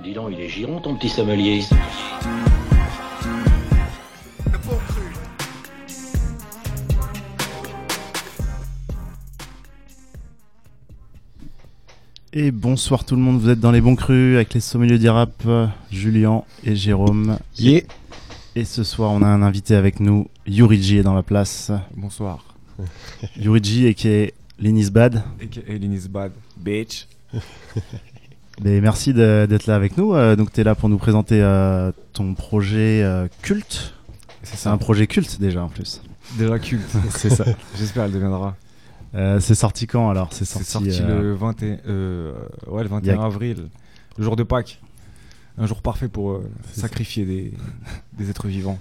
Dis donc, il est giron ton petit sommelier. Et bonsoir tout le monde, vous êtes dans les bons crus avec les sommeliers du rap, euh, Julien et Jérôme. Yeah. Et ce soir, on a un invité avec nous, Yuriji est dans la place. Bonsoir. Yuriji et qui est Linis Bad. Et Linis Bad. Bitch. Mais merci d'être là avec nous. Euh, donc tu es là pour nous présenter euh, ton projet euh, culte. C'est un projet culte déjà en plus. Déjà culte. C'est ça. J'espère elle deviendra. Euh, c'est sorti quand alors? C'est sorti, sorti euh, le 21, euh, ouais, le 21 il y a- avril, le jour de Pâques. Un jour parfait pour sacrifier des, des êtres vivants.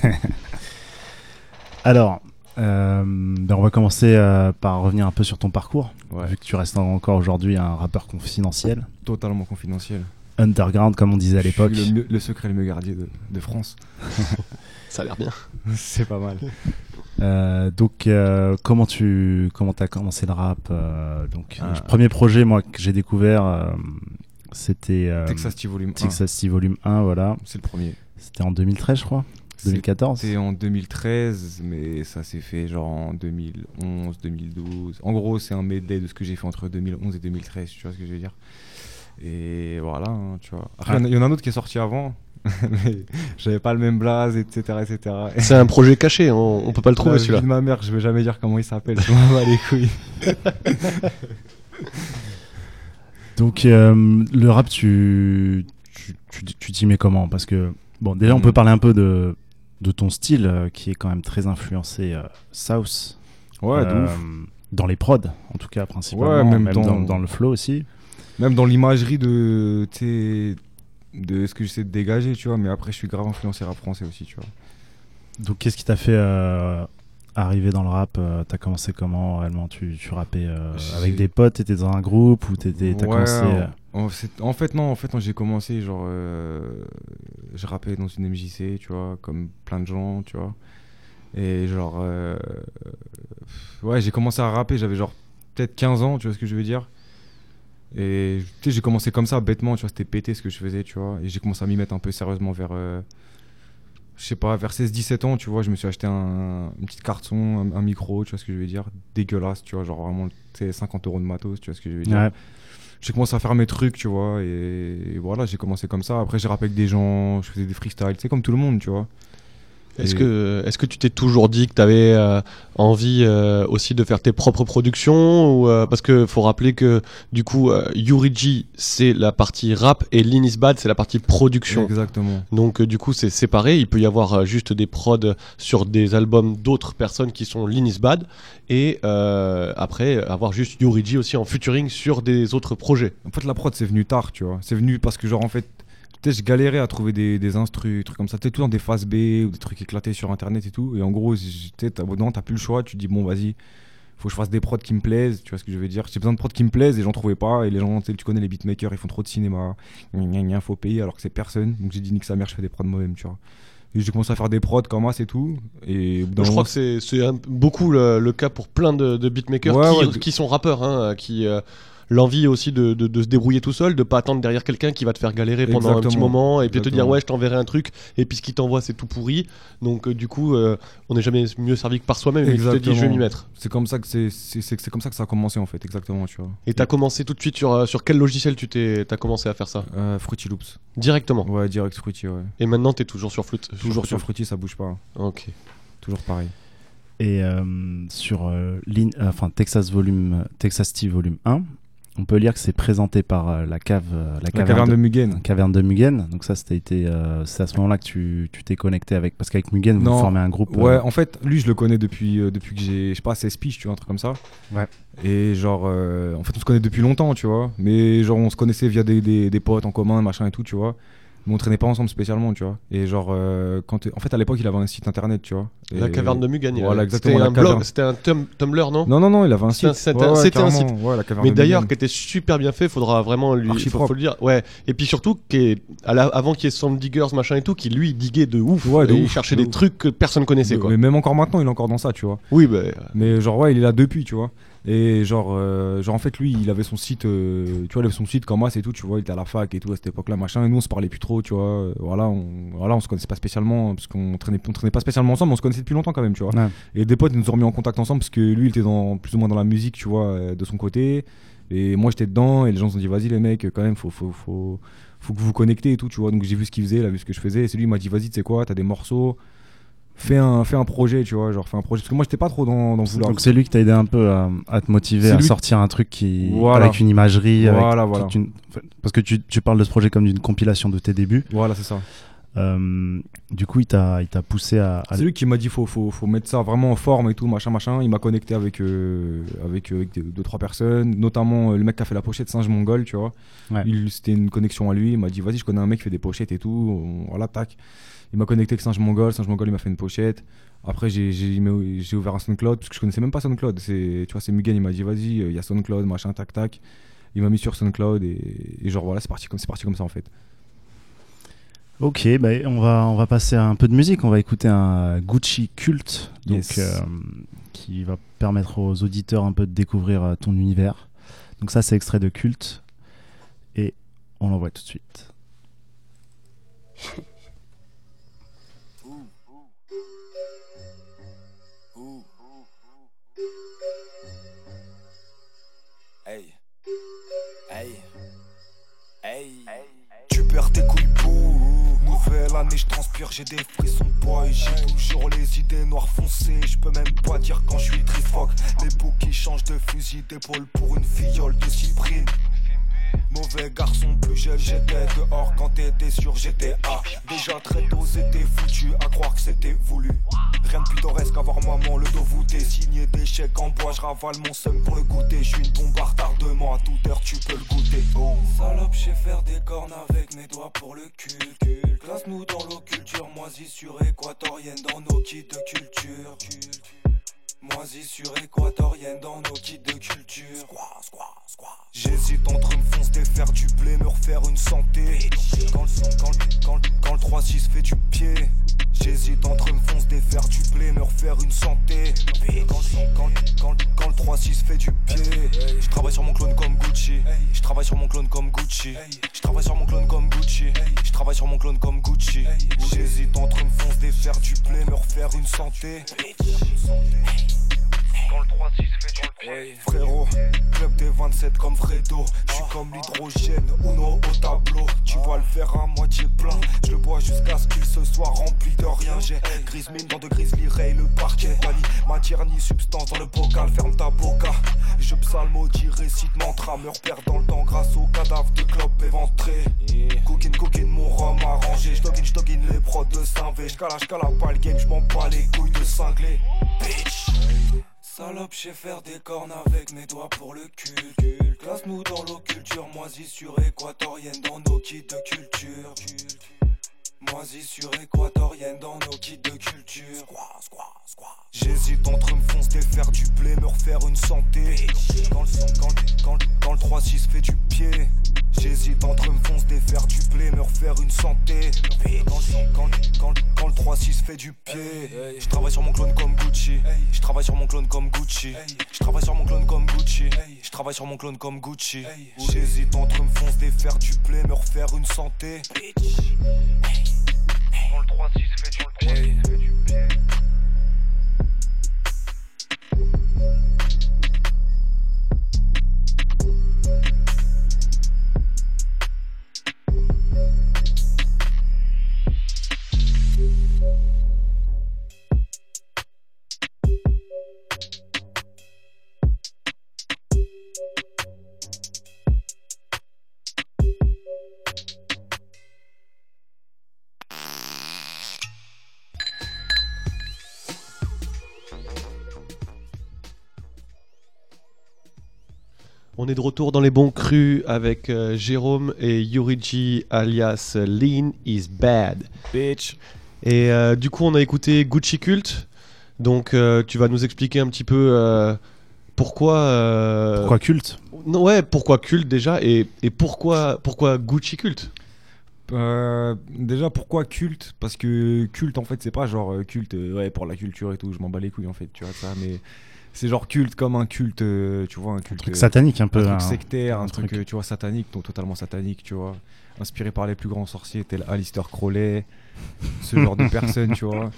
Alors, euh, ben, on va commencer euh, par revenir un peu sur ton parcours. Ouais. Vu que tu restes encore aujourd'hui un rappeur confidentiel. Totalement confidentiel. Underground, comme on disait à l'époque. Le, secret le mieux gardé de, de France. Ça a l'air bien. C'est pas mal. Euh, donc, euh, comment tu comment as commencé le rap euh, Donc, Ah. le premier projet, moi, que j'ai découvert, euh, c'était euh, Texas T Volume 1. Texas T Volume 1, voilà. C'est le premier. C'était en 2013, je crois. 2014. C'était en 2013, mais ça s'est fait genre en 2011, 2012. En gros, c'est un medley de ce que j'ai fait entre 2011 et 2013, tu vois ce que je veux dire? Et voilà, hein, tu vois. Après, il y en a- il y en a un autre qui est sorti avant, mais j'avais pas le même blaze, etc. etc. C'est un projet caché, hein, on, on peut pas le trouver celui-là. de ma mère, je vais jamais dire comment il s'appelle, je m'en bats les couilles. Donc, euh, le rap, tu tu tu- tu t'y mets comment? Parce que, bon, déjà, on peut parler un peu de, de ton style, euh, qui est quand même très influencé euh, South. Ouais, de Euh, ouf. Dans les prods, en tout cas, principalement. Ouais, même même dans- dans... dans le flow aussi. Même dans l'imagerie de, de ce que j'essaie de dégager, tu vois. Mais après, je suis grave influencé rap français aussi, tu vois. Donc, qu'est-ce qui t'a fait arriver dans le rap euh, T'as commencé comment réellement? Tu, tu rappais euh, avec des potes T'étais dans un groupe ou t'étais, t'as Ouais, commencé euh, en, fait, non, en fait, j'ai commencé, genre, euh, je dans une MJC, tu vois, comme plein de gens, tu vois. Et genre, euh, ouais, j'ai commencé à rapper, j'avais genre peut-être 15 ans, tu vois ce que je veux dire. Et tu sais, j'ai commencé comme ça, bêtement, tu vois, c'était pété ce que je faisais, tu vois. Et j'ai commencé à m'y mettre un peu sérieusement vers, euh, je sais pas, vers 16-17 ans, tu vois, je me suis acheté un, une petite carton, un, un micro, tu vois ce que je veux dire, dégueulasse, tu vois, genre vraiment, tu sais, 50 euros de matos, tu vois ce que je veux dire. J'ai commencé à faire mes trucs, tu vois, et, voilà, j'ai commencé comme ça. Après, j'ai avec des gens, je faisais des freestyles, sais, comme tout le monde, tu vois. Est-ce que, est-ce que tu t'es toujours dit que tu avais envie euh, aussi de faire tes propres productions ou, euh, Parce que faut rappeler que du coup, euh, Yuriji, c'est la partie rap et Linis Bad, c'est la partie production. Exactement. Donc euh, du coup, c'est séparé. Il peut y avoir euh, juste des prods sur des albums d'autres personnes qui sont Linis Bad et euh, après avoir juste Yuriji aussi en featuring sur des autres projets. En fait, la prod, c'est venu tard, tu vois. C'est venu parce que, genre, en fait, sais, je galérais à trouver des, des instrus, des trucs comme ça. Tu sais, tout dans des phases B ou des trucs éclatés sur internet et tout. Et en gros, tu sais, t'as non, t'as plus le choix. Tu te dis, bon, vas-y, faut que je fasse des prods qui me plaisent. Tu vois ce que je veux dire? J'ai besoin de prods qui me plaisent et j'en trouvais pas. Et les gens, tu connais les beatmakers, ils font trop de cinéma. Gna, gna, gna, faut payer alors que c'est personne. Donc j'ai dit, nique sa mère, je fais des prods moi-même, tu vois. Et j'ai commencé à faire des prods comme c'est tout. Et Je crois que c'est un- beaucoup le, le cas pour plein de, de beatmakers Ouais, qui, ouais, de- qui sont rappeurs, hein, qui euh, l'envie aussi de, de- de se débrouiller tout seul, de pas attendre derrière quelqu'un qui va te faire galérer pendant un petit moment et puis te dire ouais je t'enverrai un truc et puis ce qu'il t'envoie c'est tout pourri. Donc euh, du coup euh, on n'est jamais mieux servi que par soi-même et tu te dis je vais m'y mettre. c'est comme ça que c'est c'est c'est- c'est comme ça que ça a commencé en fait, exactement, tu vois. Et t'as commencé tout de suite sur, euh, sur quel logiciel tu t'es t'as commencé à faire ça? Euh, Fruity Loops. Directement? Ouais, direct Fruity, ouais. Et maintenant t'es toujours sur flûte. Toujours sur Fruity, ça bouge pas. Ok. Toujours pareil. Et euh, sur euh, euh, enfin, Texas, volume, Texas T Volume 1, on peut lire que c'est présenté par euh, la cave, euh, la, La caverne, caverne de Mugen. caverne de Mugen. Donc ça, c'était été, euh, c'est à ce moment-là que tu tu t'es connecté avec, parce qu'avec Mugen, vous formez un groupe. Ouais, euh, en fait, lui, je le connais depuis, euh, depuis que j'ai, je sais pas, 16 piges, tu vois, un truc comme ça. Ouais. Et genre, en fait, on se connaît depuis longtemps, tu vois. Mais genre, on se connaissait via des, des, des potes en commun, machin et tout, tu vois. Mais on traînait pas ensemble spécialement, tu vois. Et genre, euh, quand en fait, à l'époque, il avait un site internet, tu vois. La caverne de Mugan. il Voilà, avait- exactement, C'était un blog, c'était un tum- Tumblr, non Non, non, non, il avait un un- site. c'était un- un site. Ouais, la caverne Mais de d'ailleurs, qui était super bien fait, faudra vraiment lui. Faut, faut le dire. Ouais. Et puis surtout, qui la- avant qu'il y ait Sound Diggers, machin et tout, qui lui diguait de ouf. Ouais, de et il ouf, cherchait de des ouf. trucs que personne connaissait, quoi. Mais même encore maintenant, il est encore dans ça, tu vois. Oui, bah. Mais genre, ouais, il est là depuis, tu vois. Et genre, euh, genre en fait lui il avait son site, euh, tu vois, il avait son site comme moi et tout, tu vois, il était à la fac et tout à cette époque-là, machin. Et nous on se parlait plus trop, tu vois. euh, Voilà, on, voilà, on se connaissait pas spécialement parce qu'on traînait, on traînait pas spécialement ensemble, mais on se connaissait depuis longtemps quand même, tu vois. Ouais. Et des potes ils nous ont remis en contact ensemble parce que lui il était dans plus ou moins dans la musique, tu vois, de son côté. Et moi j'étais dedans et les gens se sont dit vas-y les mecs, quand même faut faut faut faut que vous vous connectez et tout, tu vois. Donc j'ai vu ce qu'il faisait, il a vu ce que je faisais. Et c'est lui il m'a dit vas-y tu sais quoi, t'as des morceaux. Fais un, fais un projet, tu vois, genre fais un projet. Parce que moi, j'étais pas trop dans, dans vouloir. Donc c'est lui qui t'a aidé un peu à, à te motiver à lui- sortir un truc qui Voilà. avec une imagerie, avec Voilà, voilà. une- parce que tu, tu parles de ce projet comme d'une compilation de tes débuts. Voilà, c'est ça. Euh, du coup, il t'a il t'a poussé à, à- C'est lui qui m'a dit faut, faut, faut mettre ça vraiment en forme et tout, machin, machin. Il m'a connecté avec, euh, avec, euh, avec deux, deux, trois personnes, notamment euh, le mec qui a fait la pochette Singe Mongol, tu vois. Ouais. Il- C'était une connexion à lui. Il m'a dit vas-y, je connais un mec qui fait des pochettes et tout. On- voilà, tac. Il m'a connecté avec Singe Mongol. Singe Mongol, il m'a fait une pochette. Après, j'ai ouvert un SoundCloud parce que je connaissais même pas SoundCloud. C'est, tu vois, c'est Mugen, il m'a dit vas-y, euh, il y a SoundCloud, machin, tac, tac. Il m'a mis sur SoundCloud et, et genre voilà, c'est parti, comme- c'est parti comme ça en fait. Ok, bah, on va on va passer à un peu de musique. On va écouter un Gucci culte, donc Yes. euh, qui va permettre aux auditeurs un peu de découvrir euh, ton univers. Donc ça, c'est extrait de culte et on l'envoie tout de suite. Hey. Tu perds tes couilles bouh. Nouvelle année, je transpire, j'ai des frissons boy. J'ai toujours les idées noires foncées. Je peux même pas dire quand je suis trifoque. Les boucs qui changent de fusil d'épaule pour une fiole de cyprine. Mauvais garçon, plus jeune, j'étais dehors quand t'étais sur GTA. Déjà très tôt, c'était foutu à croire que c'était voulu. Rien de pittoresque, avoir maman le dos voûté. Signé des chèques en bois, je ravale mon seum pour le goûter. Je une bombe à retardement, à toute heure tu peux le goûter. Salope, je sais faire des cornes avec mes doigts pour le cul. Classe-nous dans l'eau culture, moisissure équatorienne dans nos kits de culture. Moisissure équatorienne dans nos kits de culture. J'hésite entre me foncer, faire du blé, me refaire une santé. Quand, le- quand le 3-6 fait du pied. J'hésite entre me foncer, faire du blé, me refaire une santé. Quand quand, quand, quand le 3-6 fait du pied. Je travaille sur mon clone comme Gucci. Je travaille sur mon clone comme Gucci. Je travaille sur mon clone comme Gucci. Je travaille sur mon clone comme Gucci. J'hésite entre me foncer, faire du blé, me refaire une santé. Quand le 3-6 fait du pied. Frérot, club des 27 comme Fredo. Je suis comme l'hydrogène, Uno au tableau. Tu vois le verre à moitié plein. Je le bois jusqu'à ce qu'il se soit rempli de rien. J'ai grise mine dans de grizzly ray, le parquet. Ni matière ni substance dans le bocal. Ferme ta boca. Je psalmodie, récite mantra. Me repère dans le temps grâce au cadavre de clope éventré. Cooking, cooking, mon rhum arrangé. J'doggine, j'doggine les prods de Saint-V. J'cala, j'cala pas le game, j'm'en bats les couilles de cinglé. Bitch. Salope, je sais faire des cornes avec mes doigts pour le cul. Classe-nous dans l'eau culture, moisissure équatorienne dans nos kits de culture. Moisissure équatorienne dans nos kits de culture. J'hésite entre me foncer, faire du blé, me refaire une santé. Quand le, son- quand, le- quand, le- quand le 3-6 fait du pied. J'hésite entre me foncer, faire du blé, me refaire une santé. Quand quand, quand, le- quand le 3-6 fait du pied. Je travaille sur mon clone comme Gucci. Je travaille sur mon clone comme Gucci. Je travaille sur mon clone comme Gucci. Je travaille sur mon clone comme Gucci. J'hésite entre me foncer, faire du blé, me refaire une santé. Quand le 3-6 fait du pied. Est de retour dans les bons crus avec euh, Jérôme et Yuriji alias Lean is Bad. Bitch. Et euh, du coup, on a écouté Gucci Cult. Donc, euh, tu vas nous expliquer un petit peu euh, pourquoi. euh, Pourquoi culte? Non, ouais, pourquoi Cult déjà et, et pourquoi, pourquoi Gucci Cult? Euh, déjà pourquoi culte? Parce que culte en fait c'est pas genre culte euh, ouais pour la culture et tout, je m'en bats les couilles en fait, tu vois ça mais c'est genre culte comme un culte, euh, tu vois, un culte. truc euh, satanique un peu. un truc sectaire, un, un truc, truc- euh, tu vois, satanique, donc totalement satanique, tu vois. Inspiré par les plus grands sorciers, tel Alistair Crowley, ce genre de personnes, tu vois.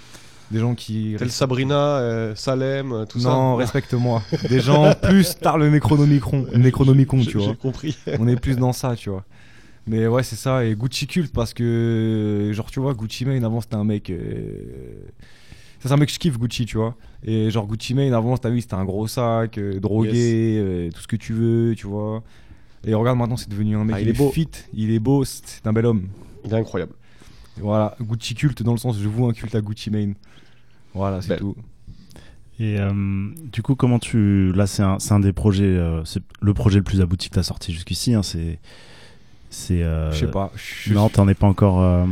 Des gens qui. Tel Sabrina, euh, Salem, tout ça. non, respecte-moi. Des gens plus tard le Necronomicon, Necronomicon, tu vois. J'ai compris. On est plus dans ça, tu vois. Mais ouais, c'est ça. Et Gucci culte parce que, genre, tu vois, Gucci Mane avant c'était un mec. euh, c'est un mec que je kiffe, Gucci, tu vois. Et genre, Gucci Mane avant, t'as vu, c'était un gros sac, euh, drogué, euh, tout ce que tu veux, tu vois. Et regarde maintenant, c'est devenu un mec. Ah, il est beau. fit, il est beau, c'est un bel homme. Il est incroyable. Et voilà, Gucci culte dans le sens, je voue un culte à Gucci Mane. Voilà, c'est Belle. tout. Et euh, du coup, comment tu. Là, c'est un, c'est un des projets. euh, c'est le projet le plus abouti que tu as sorti jusqu'ici. hein, c'est. C'est. euh, Je sais pas. Non, t'en es pas encore. euh,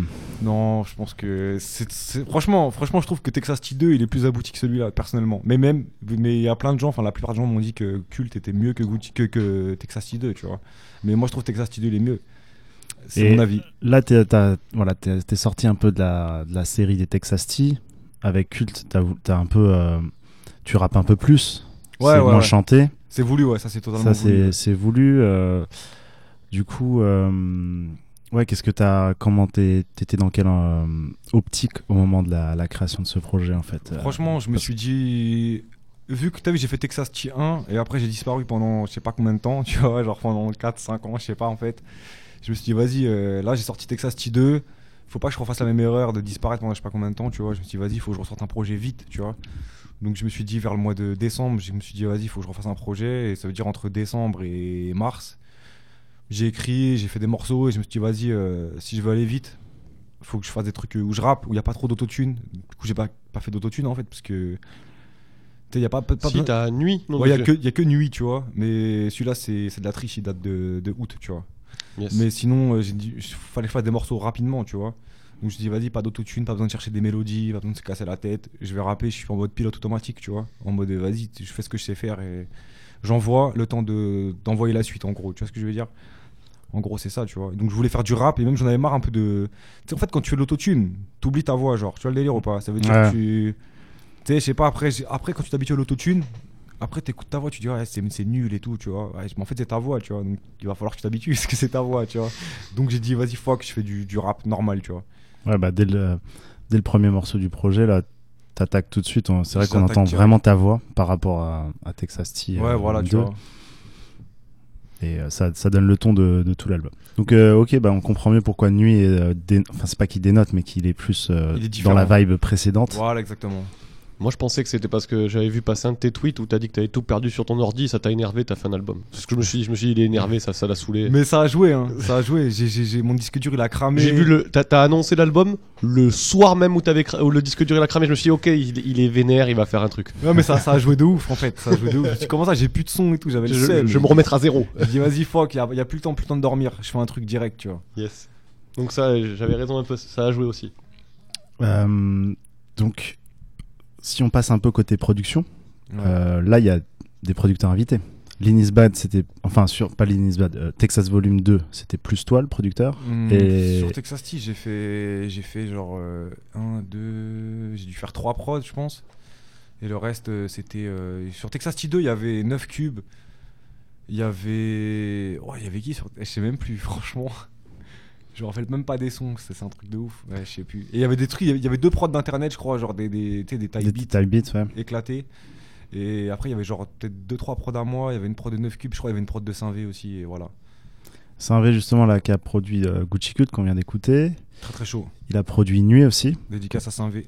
Non, je pense que c'est franchement, franchement, je trouve que Texas T2 il est plus abouti que celui-là personnellement. Mais même, mais il y a plein de gens, enfin la plupart des gens m'ont dit que Cult était mieux que que, que Texas T2, tu vois. Mais moi je trouve Texas T2 il est mieux. C'est mon avis. Là, t'es voilà, t'es- t'es sorti un peu de la, de la série des Texas T. Avec Cult, t'as un peu. euh, tu rappes un peu plus. Ouais, c'est ouais, moins ouais. chanté. C'est voulu, ouais, ça c'est totalement Ça, voulu. c'est c'est voulu. euh, du coup, euh, ouais, qu'est-ce que t'as. Comment t'étais dans quelle euh, optique au moment de la, la création de ce projet, en fait euh, Franchement, je me parce- suis dit. Vu que t'as vu, j'ai fait Texas T1 et après j'ai disparu pendant je sais pas combien de temps, tu vois, genre pendant 4-5 ans, je sais pas en fait. Je me suis dit, vas-y, euh, là j'ai sorti Texas T2, faut pas que je refasse la même erreur de disparaître pendant je sais pas combien de temps, tu vois. Je me suis dit, vas-y, faut que je ressorte un projet vite, tu vois. Donc je me suis dit, vers le mois de décembre, je me suis dit, vas-y, faut que je refasse un projet et ça veut dire entre décembre et mars. J'ai écrit, j'ai fait des morceaux et je me suis dit, vas-y, euh, si je veux aller vite, faut que je fasse des trucs où je rappe, où il n'y a pas trop d'autotune. Du coup, j'ai pas, pas fait d'autotune en fait, parce que. Tu sais, il n'y a pas, pas, pas si t'as nuit, non Ouais, il mais n'y a, que- y a que Nuit, tu vois. Mais celui-là, c'est c'est de la triche, il date de, de août, tu vois. Yes. Mais sinon, euh, il fallait faire des morceaux rapidement, tu vois. Donc je dis, vas-y, pas d'autotune, pas besoin de chercher des mélodies, pas besoin de se casser la tête. Je vais rapper, je suis en mode pilote automatique, tu vois. En mode, vas-y, je fais ce que je sais faire et j'envoie le temps de- d'envoyer la suite, en gros. Tu vois ce que je veux dire? En gros, c'est ça, tu vois. Donc je voulais faire du rap et même j'en avais marre un peu de. Tu sais, en fait, quand tu fais de l'autotune, t'oublies ta voix, genre. Tu vois le délire ou pas? Ça veut dire Ouais. que tu. Tu sais, je sais pas, après, après quand tu t'habitues à l'autotune, après t'écoutes ta voix, tu dis, ouais, c'est nul et tout, tu vois. Ouais, mais en fait, c'est ta voix, tu vois. Donc il va falloir que tu t'habitues parce que c'est ta voix, tu vois. Donc j'ai dit, vas-y, fuck, je fais du, du rap normal, tu vois. Ouais, bah, dès, le, dès le premier morceau du projet, là, t'attaques tout de suite. on- C'est vrai qu'on entend direct. vraiment ta voix par rapport à, à Texas T. Ouais, euh, voilà, tu 2. vois. Et euh, ça, ça donne le ton de, de tout l'album. Donc, euh, ok, bah, on comprend mieux pourquoi Nuit est. euh, dé- Enfin, c'est pas qu'il dénote, mais qu'il est plus euh, Il est dans la vibe précédente. Voilà, exactement. Moi, je pensais que c'était parce que j'avais vu passer un de tes tweets où t'as dit que t'avais tout perdu sur ton ordi, ça t'a énervé, t'as fait un album. C'est ce que je me suis dit. Je me suis dit, il est énervé, ça, ça l'a saoulé. Mais ça a joué, hein. Ça a joué. J'ai- j'ai- mon disque dur, il a cramé. J'ai vu le. T'as t'as annoncé l'album le soir même où, t'avais cra- où le disque dur il a cramé. Je me suis dit, ok, il, il est vénère, il va faire un truc. Ouais, mais ça, ça a joué de ouf, en fait. Ça a joué de ouf. Je me suis dit, comment ça, j'ai plus de son et tout. J'avais le je, seum. je vais me remettre à zéro. Je dis, vas-y, fuck, il y a, y a plus le temps, plus le temps de dormir. Je fais un truc direct, tu vois. Yes. Donc ça, j'avais raison un peu. Ça a joué aussi. Euh, donc, si on passe un peu côté production, euh, là, il y a des producteurs invités. Linisbad, c'était. Enfin, sur, pas Linisbad, euh, Texas Volume 2, c'était plus toi le producteur. Hmm, Et- Sur Texas T, j'ai fait, j'ai fait genre 1, 2, j'ai dû faire 3 prods, je pense. Et le reste, euh, c'était. euh, sur Texas T 2, il y avait 9 cubes. Il y avait. Oh, il y avait qui sur. Je sais même plus, franchement. Je me rappelle même pas des sons, c'est un truc de ouf. Ouais, je sais plus. Et il y avait des trucs, il y avait- deux prods d'internet, je crois, genre des, des, des type beats type beats, ouais. éclatés. Et après, il y avait genre peut-être 2-3 prods à moi. Il y avait une prod de 9 cubes, je crois, il y avait une prod de 5V aussi. Et voilà. C'est un V justement là qui a produit euh, Gucci Cut qu'on vient d'écouter. Très très chaud. Il a produit Nuit aussi. Dédicace à 5V.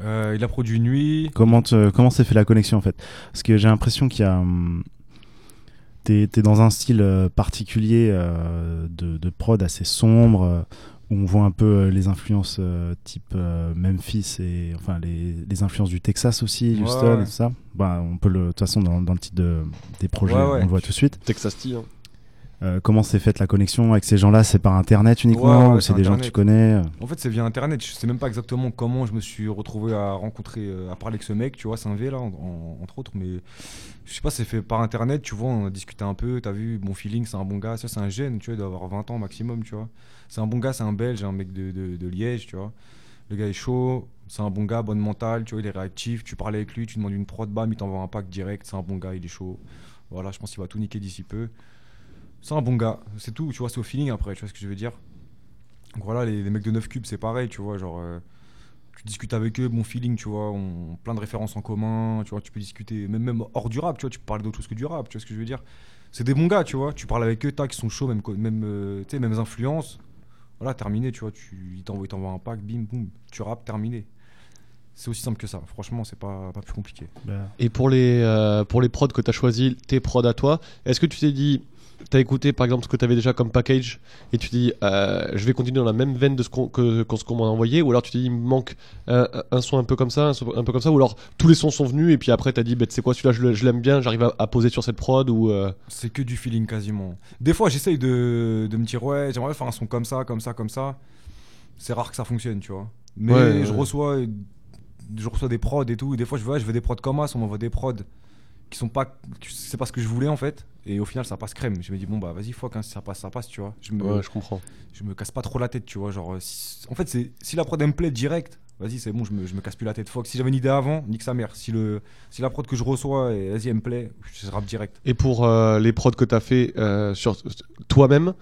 Euh, il a produit Nuit. Comment te- comment s'est fait la connexion en fait? Parce que j'ai l'impression qu'il y a. hum, T'es t'es dans un style euh, particulier euh, de, de prod assez sombre, euh, où on voit un peu les influences type Memphis et enfin les, les influences du Texas aussi, Houston ouais. et tout ça. Bah, on peut le, de toute façon dans, dans le titre de- des projets, Ouais, on le voit tout de suite. Texas T. hein. Euh, comment s'est faite la connexion avec ces gens-là? C'est par internet uniquement Ouais, ou c'est des gens que tu connais euh? En fait, c'est via internet. Je sais même pas exactement comment je me suis retrouvé à rencontrer, euh, à parler avec ce mec, tu vois, c'est un V là, en- en- entre autres. Mais je sais pas, c'est fait par internet, tu vois, on a discuté un peu. T'as vu, mon feeling, c'est un bon gars. Ça, c'est un jeune, tu vois, il doit avoir 20 ans maximum, tu vois. C'est un bon gars, c'est un belge, un mec de, de- de Liège, tu vois. Le gars est chaud, c'est un bon gars, bonne mentale, tu vois, il est réactif. Tu parles avec lui, tu demandes une prod, bam, il t'envoie un pack direct. C'est un bon gars, il est chaud. Voilà, je pense qu'il va tout niquer d'ici peu. C'est un bon gars, c'est tout, tu vois, c'est au feeling après, tu vois ce que je veux dire. Donc voilà, les, les mecs de 9 cubes, c'est pareil, tu vois, genre. euh, tu discutes avec eux, bon feeling, tu vois, on, plein de références en commun, tu vois, tu peux discuter, même, même hors du rap, tu vois, tu peux parler d'autre chose que du rap, tu vois ce que je veux dire. C'est des bons gars, tu vois, tu parles avec eux, tac, ils sont chauds, même, même, euh, tu sais, mêmes influences. Voilà, terminé, tu vois, tu, ils t'envoient ils t'envoient un pack, bim, boum, tu rappes, terminé. C'est aussi simple que ça, franchement, c'est pas, pas plus compliqué. Bah, Et pour les, euh, pour les prods que tu as choisi, tes prods à toi, est-ce que tu t'es dit, tu as écouté par exemple ce que tu avais déjà comme package et tu dit, euh, je vais continuer dans la même veine de ce qu'on que, que ce qu'on m'a envoyé ou alors tu t'es dit, il me manque un, un son un peu comme ça, un, son un peu comme ça ou alors tous les sons sont venus et puis après tu as dit, bah, sais quoi, celui-là je, l'aime bien, j'arrive à, à poser sur cette prod ou. euh, C'est que du feeling quasiment. Des fois, j'essaye de, de me dire, ouais, j'aimerais faire un son comme ça, comme ça, comme ça. C'est rare que ça fonctionne, tu vois. Mais Ouais, je ouais. reçois je reçois des prods et tout. Et des fois, je veux, ouais, je veux des prods comme ça, on m'envoie des prods qui sont pas. C'est pas ce que je voulais en fait. Et au final, ça passe crème. Je me dis, bon, bah vas-y, fuck, hein, si ça passe, ça passe, tu vois. Je me, Ouais, je comprends. je me casse pas trop la tête, tu vois. Genre, si- en fait, c'est si la prod elle me plaît direct, vas-y, c'est bon, je me, je me casse plus la tête. Fuck, si j'avais une idée avant, nique sa mère. Si, le, si la prod que je reçois, et vas-y, elle me plaît, je rappe direct. Et pour euh, les prods que tu as fait euh, sur toi-même,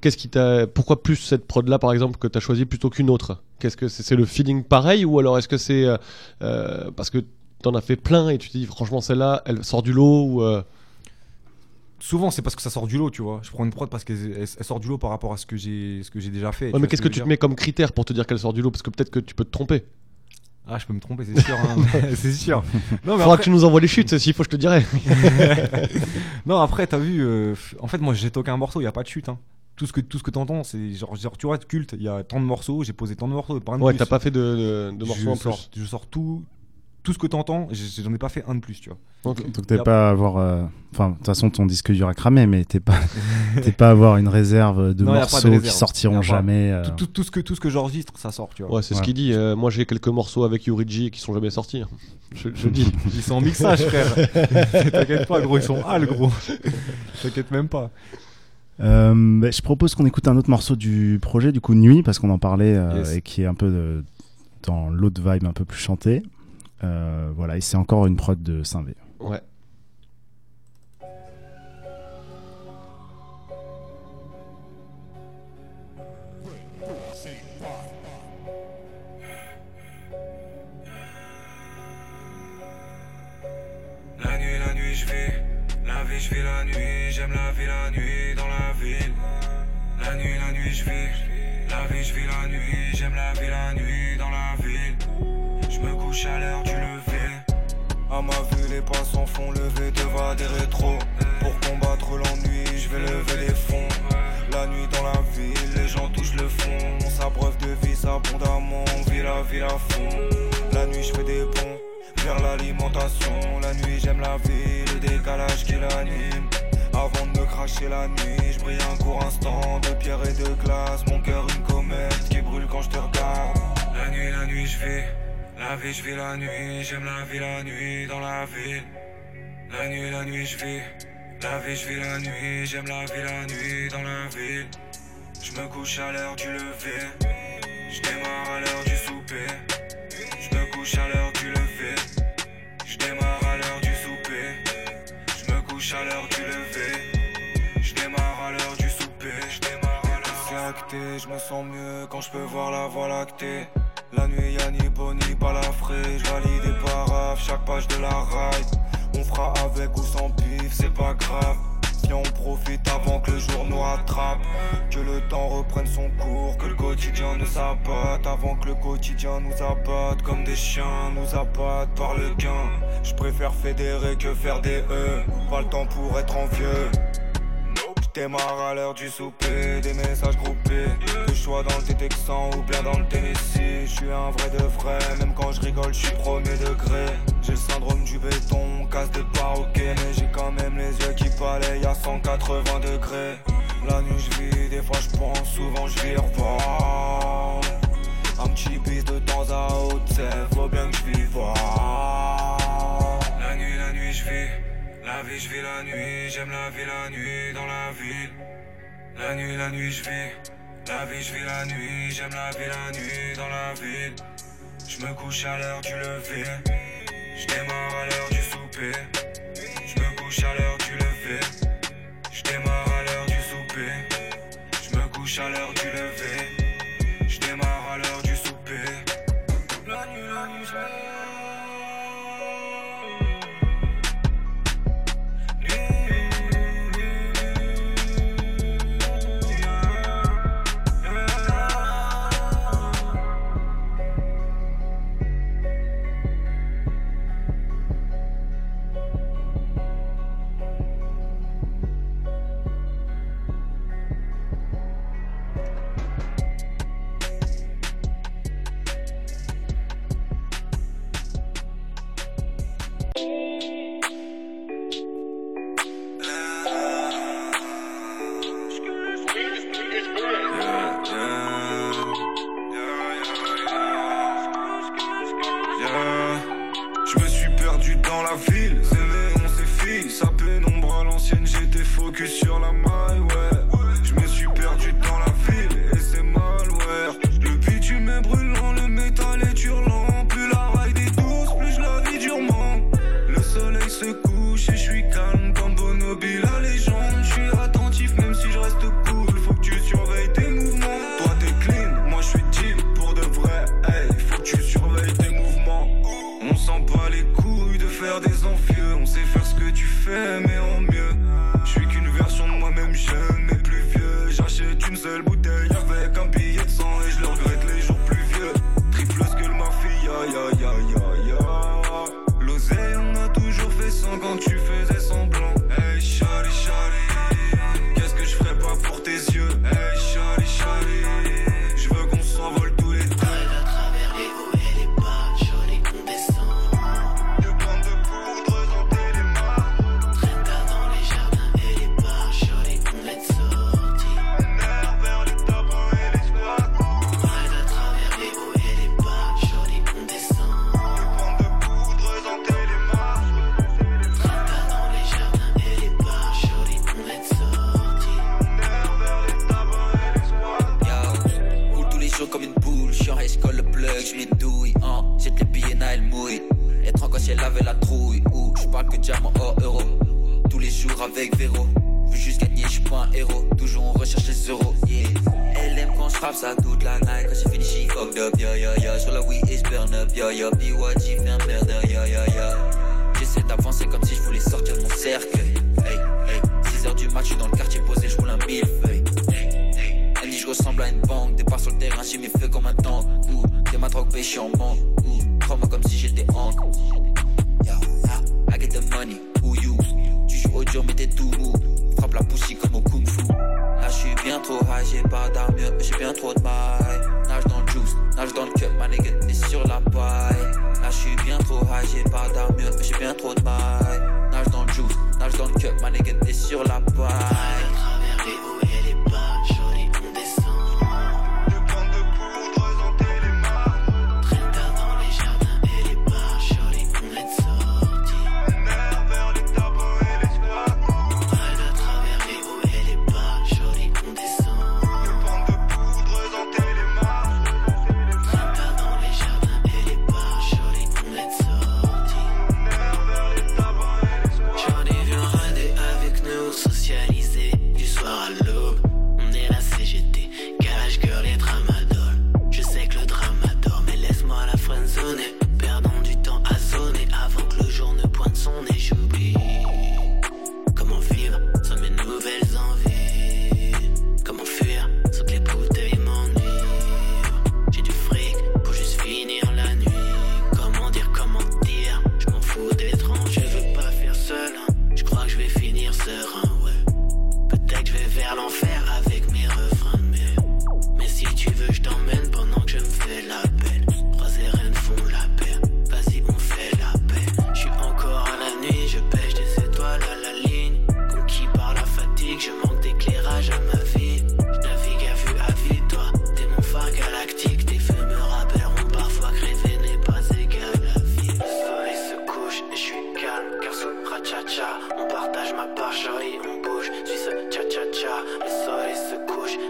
qu'est-ce qui t'a pourquoi plus cette prod là par exemple que tu as choisi plutôt qu'une autre? Qu'est-ce que c'est le feeling pareil ou alors est-ce que c'est euh, parce que t'en as fait plein et tu te dis franchement celle-là elle sort du lot ou euh, Souvent, c'est parce que ça sort du lot, tu vois. Je prends une prod parce qu'elle elle- elle sort du lot par rapport à ce que j'ai ce que j'ai déjà fait. Ouais, mais ce qu'est-ce que tu te mets comme critère pour te dire qu'elle sort du lot? Parce que peut-être que tu peux te tromper. Ah, je peux me tromper, c'est sûr. hein. c'est sûr. Non, mais Faudra après, que tu nous envoies les chutes s'il faut je te dirai. non, après t'as vu. euh, en fait, moi, j'ai toqué un morceau, il y a pas de chute. Hein. Tout ce que tout ce que t'entends, c'est genre, genre, tu vois, culte. Il y a tant de morceaux, j'ai posé tant de morceaux, pas Ouais, t'as pas fait de, de, de morceaux je en sors, plus. Je sors tout, tout ce que t'entends. J'en ai pas fait un de plus, tu vois. Donc t'es pas à avoir, euh, enfin de toute façon ton disque dur a cramé, mais t'es pas, t'es pas à avoir une réserve de Non, morceaux qui sortiront jamais. euh, Tout, tout, tout ce que tout ce que j'enregistre, ça sort, tu vois. Ouais, c'est ce qu'il dit. euh, moi, j'ai quelques morceaux avec Yuriji qui sont jamais sortis. hein. Je, je dis. Ils sont en mixage, frère. T'inquiète pas, gros, ils sont hal, gros. T'inquiète même pas. Euh, bah, je propose qu'on écoute un autre morceau du projet, du coup Nuit, parce qu'on en parlait euh, Yes. et qui est un peu de- dans l'autre vibe un peu plus chantée. Euh, voilà, et c'est encore une prod de Saint-V. Ouais. La nuit, la nuit, je vis. La vie, je vis la nuit. J'aime la vie, la nuit dans la ville. La nuit, la nuit, je vis. La vie, je vis la nuit. J'aime la vie, la nuit dans la ville. L'heure du lever. À ma vue, les passants font lever devant des rétros. Pour combattre l'ennui, je vais lever les fonds. La nuit dans la ville, les gens touchent le fond. On s'abreuve de vie abondamment, on vit la ville à fond. La nuit, je fais des ponts vers l'alimentation. La nuit, j'aime la vie, le décalage qui l'anime. Avant de me cracher la nuit, je brille un court instant de pierre et de glace. Mon cœur, une comète qui brûle quand je te regarde. La nuit, la nuit, je vis. La vie, je vis la nuit. J'aime la vie, la nuit dans la ville. La nuit, la nuit, je vis. La vie, je vis la nuit. J'aime la vie, la nuit dans la ville. Je me couche à l'heure du lever. Je démarre à l'heure du souper. Je me couche à l'heure du lever. Je démarre à l'heure du souper. Je me couche à l'heure du lever. Je démarre à l'heure du souper. Je démarre à l'heure. Je me sens mieux quand je peux voir la voie lactée. La nuit y'a ni bon ni balafré. Je valide des paraphes, chaque page de la ride. On fera avec ou sans pif, c'est pas grave. Viens, on profite avant que le jour nous rattrape. Que le temps reprenne son cours, que le quotidien nous abatte. Avant que le quotidien nous abatte, comme des chiens nous abattent par le gain. Je préfère fédérer que faire des E. Pas le temps pour être envieux. Démarre à l'heure du souper, des messages groupés. Que je sois dans le Texan ou bien dans le Tennessee. Je suis un vrai de vrai, même quand je rigole, je suis premier degré. J'ai le syndrome du béton, casse de paroquet. Mais j'ai quand même les yeux qui balayent à 180 degrés. La nuit je vis, des fois je pense, souvent je vire voir. Un petit bis de temps à autre, c'est faut bien que je vive. La nuit, la nuit je vis. La vie, je vis la nuit, j'aime la vie, la nuit dans la ville. La nuit, la nuit, je vis. La vie, je vis la nuit, j'aime la vie, la nuit dans la ville. Je me couche à l'heure du lever, je démarre à l'heure du souper. Je me couche à l'heure du lever, je démarre à l'heure du souper. Je me couche à l'heure trop high, j'ai pas d'armure, j'ai bien trop de mailles. Nage dans le juice, nage dans le cup, ma nigga, t'es sur la paille. Là, j'suis bien trop high, j'ai pas d'armure, j'ai bien trop de mailles. Nage dans le juice, nage dans le cup, ma nigga, t'es sur la paille.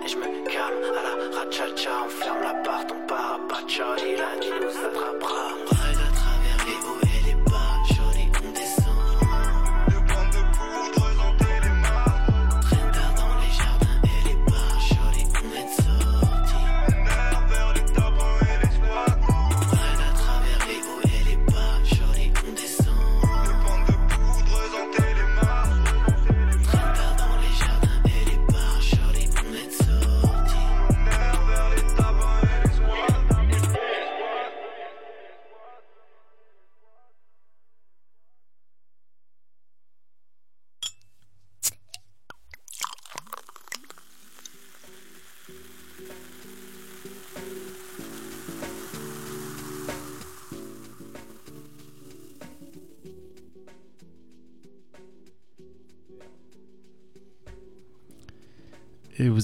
et je me calme à la rachacha. On ferme la part, on part à Pachori, la nuit nous attrapera.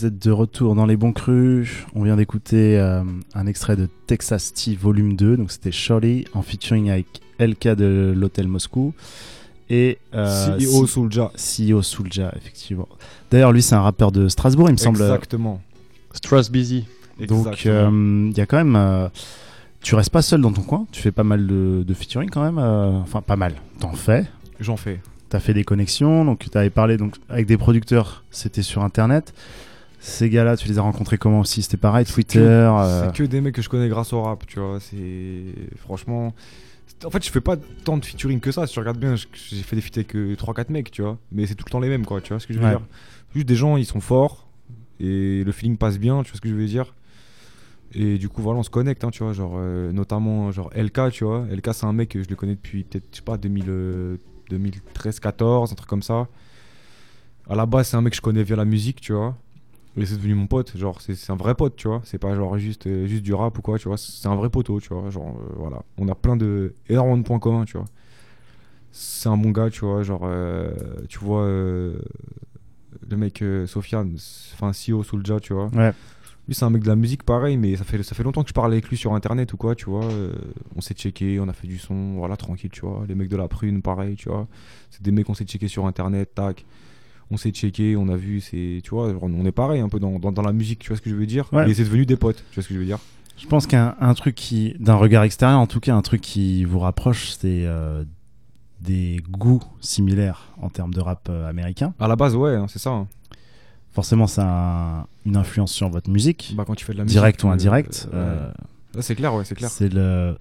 Vous êtes de retour dans les bons crus. On vient d'écouter euh, un extrait de Texas Tea Volume 2. Donc c'était Shorty en featuring avec LK de l'Hôtel Moscou. Et euh, CEO Soulja. CEO Soulja, effectivement. D'ailleurs, lui, c'est un rappeur de Strasbourg, il me semble. Exactement. Strass Busy. Donc, euh, il y a quand même. euh, tu restes pas seul dans ton coin. Tu fais pas mal de, de featuring quand même. euh, enfin, pas mal. T'en fais. J'en fais. T'as fait des connexions. Donc, tu avais parlé donc, avec des producteurs. C'était sur Internet. Ces gars-là, tu les as rencontrés comment aussi? C'était pareil, C'est Twitter. que- euh, C'est que des mecs que je connais grâce au rap, tu vois. C'est franchement. c'est- En fait, je fais pas tant de featuring que ça. Si tu regardes bien, j'ai fait des feats avec euh, 3-4 mecs, tu vois. Mais c'est tout le temps les mêmes, quoi. Tu vois ce que je veux Ouais. dire? Juste des gens, ils sont forts et le feeling passe bien, tu vois ce que je veux dire? Et du coup, voilà, on se connecte, hein, tu vois. Genre, euh, notamment, genre LK, tu vois. LK, c'est un mec que je le connais depuis peut-être, je sais pas, 2000, euh, 2013-14, un truc comme ça. À la base, c'est un mec que je connais via la musique, tu vois. Et c'est devenu mon pote, genre c'est un vrai pote, tu vois. C'est pas genre juste, euh, juste du rap ou quoi, tu vois. C'est un vrai poteau, tu vois. Genre euh, voilà. On a plein de. énormément de points communs, tu vois. C'est un bon gars, tu vois. Genre, euh, tu vois, euh, le mec Sofiane, enfin CEO Soulja, tu vois. Ouais. Lui, c'est un mec de la musique pareil, mais ça fait, ça fait longtemps que je parle avec lui sur internet ou quoi, tu vois. on s'est checké, on a fait du son, voilà, tranquille, tu vois. Les mecs de la prune, pareil, tu vois. C'est des mecs qu'on s'est checké sur internet, tac. On s'est checké, on a vu, c'est, tu vois, on est pareil un peu dans, dans, dans la musique, tu vois ce que je veux dire? Ouais. Et c'est devenu des potes, tu vois ce que je veux dire? Je pense qu'un un truc qui, d'un regard extérieur, en tout cas, un truc qui vous rapproche, c'est euh, des goûts similaires en termes de rap euh, américain. À la base, ouais, hein, c'est ça. hein. Forcément, ça a un- une influence sur votre musique, Bah, quand tu fais de la musique. direct ou euh, indirect. euh, euh, ouais. C'est clair, ouais, c'est clair. c'est le.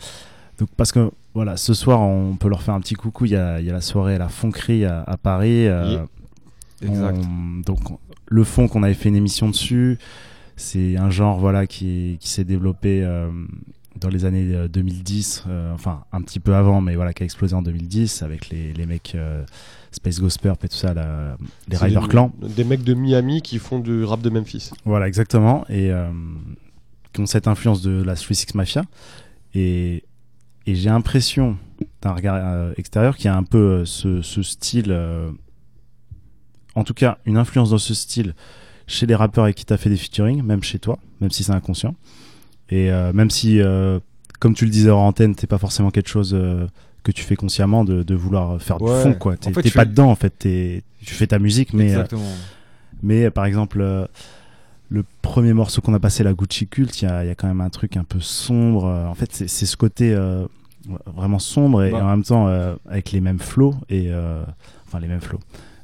Donc, parce que voilà, ce soir, on peut leur faire un petit coucou. Il y a, il y a la soirée à la Fonquerie à, à Paris. Yeah. Exact. on- donc, on- le fond qu'on avait fait une émission dessus, c'est un genre voilà qui, qui s'est développé euh, dans les années euh, 2010, euh, enfin un petit peu avant, mais voilà qui a explosé en 2010 avec les, les mecs euh, Space Ghost Purp et tout ça, la- les Rider Clan. Des mecs de Miami qui font du rap de Memphis. Voilà, exactement. Et euh, qui ont cette influence de la 36 Mafia. Et, et j'ai l'impression, d'un regard euh, extérieur, qu'il y a un peu euh, ce, ce style. En tout cas, une influence dans ce style chez les rappeurs avec qui tu as fait des featuring, même chez toi, même si c'est inconscient. Et euh, même si, euh, comme tu le disais hors antenne, t'es pas forcément quelque chose euh, que tu fais consciemment de, de vouloir faire Ouais. du fond, quoi. En T'es fait, pas fais- dedans, en fait. Tu fais ta musique, mais. mais par exemple, le premier morceau qu'on a passé, la Gucci Cult, il y a, il y a quand même un truc un peu sombre. en fait, c'est ce côté vraiment sombre et Bah. en même temps avec les mêmes flows et enfin les mêmes flows.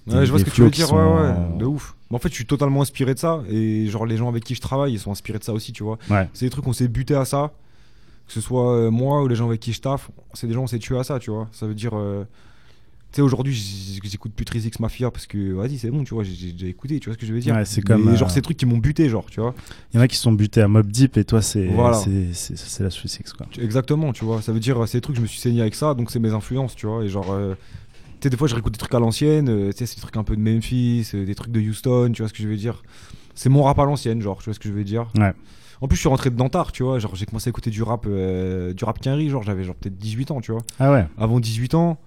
Ouais, je vois ce que tu veux dire, ouais, ouais, de ouf. Mais en fait, je suis totalement inspiré de ça. Et genre, les gens avec qui je travaille, ils sont inspirés de ça aussi, tu vois. Ouais. C'est des trucs, on s'est buté à ça. Que ce soit euh, moi ou les gens avec qui je taffe, c'est des gens, on s'est tué à ça, tu vois. Ça veut dire. euh, Tu sais, aujourd'hui, j'écoute plus Trizix Mafia parce que, vas-y, c'est bon, tu vois, j'ai- déjà écouté, tu vois ce que je veux dire. Ouais, c'est comme, euh, genre, ces trucs qui m'ont buté, genre, tu vois. Il y en a qui sont butés à Mob Deep et toi, c'est Voilà. c'est- la Swiss X, quoi. Exactement, tu vois. Ça veut dire, euh, ces trucs, je me suis saigné avec ça, donc c'est mes influences, tu vois. Et genre, euh, sais, des fois, je réécoute des trucs à l'ancienne, euh, tu sais, c'est des trucs un peu de Memphis, euh, des trucs de Houston, tu vois ce que je veux dire. C'est mon rap à l'ancienne, genre, tu vois ce que je veux dire. Ouais. En plus, je suis rentré dedans tard, tu vois. Genre, j'ai commencé à écouter du rap, euh, du rap quinri, genre, j'avais genre peut-être 18 ans, tu vois. Ah ouais. Avant 18 ans,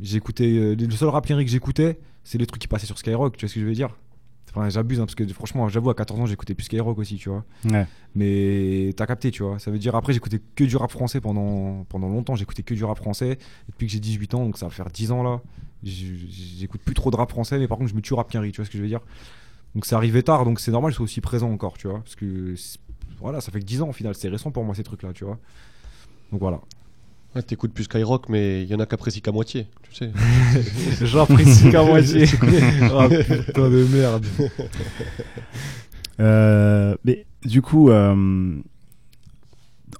j'écoutais. le seul rap quinri que j'écoutais, c'est les trucs qui passaient sur Skyrock, tu vois ce que je veux dire. Enfin, j'abuse, hein, parce que franchement, j'avoue, à 14 ans, j'écoutais plus Skyrock aussi, tu vois. Ouais. Mais t'as capté, tu vois. Ça veut dire, après, j'écoutais que du rap français pendant, pendant longtemps. J'écoutais que du rap français. Et depuis que j'ai 18 ans, donc ça va faire 10 ans là, j'écoute plus trop de rap français, mais par contre, je me tue rap quinri, tu vois ce que je veux dire. Donc c'est arrivé tard, donc c'est normal que je sois aussi présent encore, tu vois. Parce que voilà, ça fait que 10 ans au final. C'est récent pour moi ces trucs-là, tu vois. Donc voilà. Ouais, T'écoutes plus Skyrock, mais il y en a qui apprécient qu'à moitié, tu sais. J'apprécie qu'à moitié. Ah putain de merde. Euh, mais du coup, euh,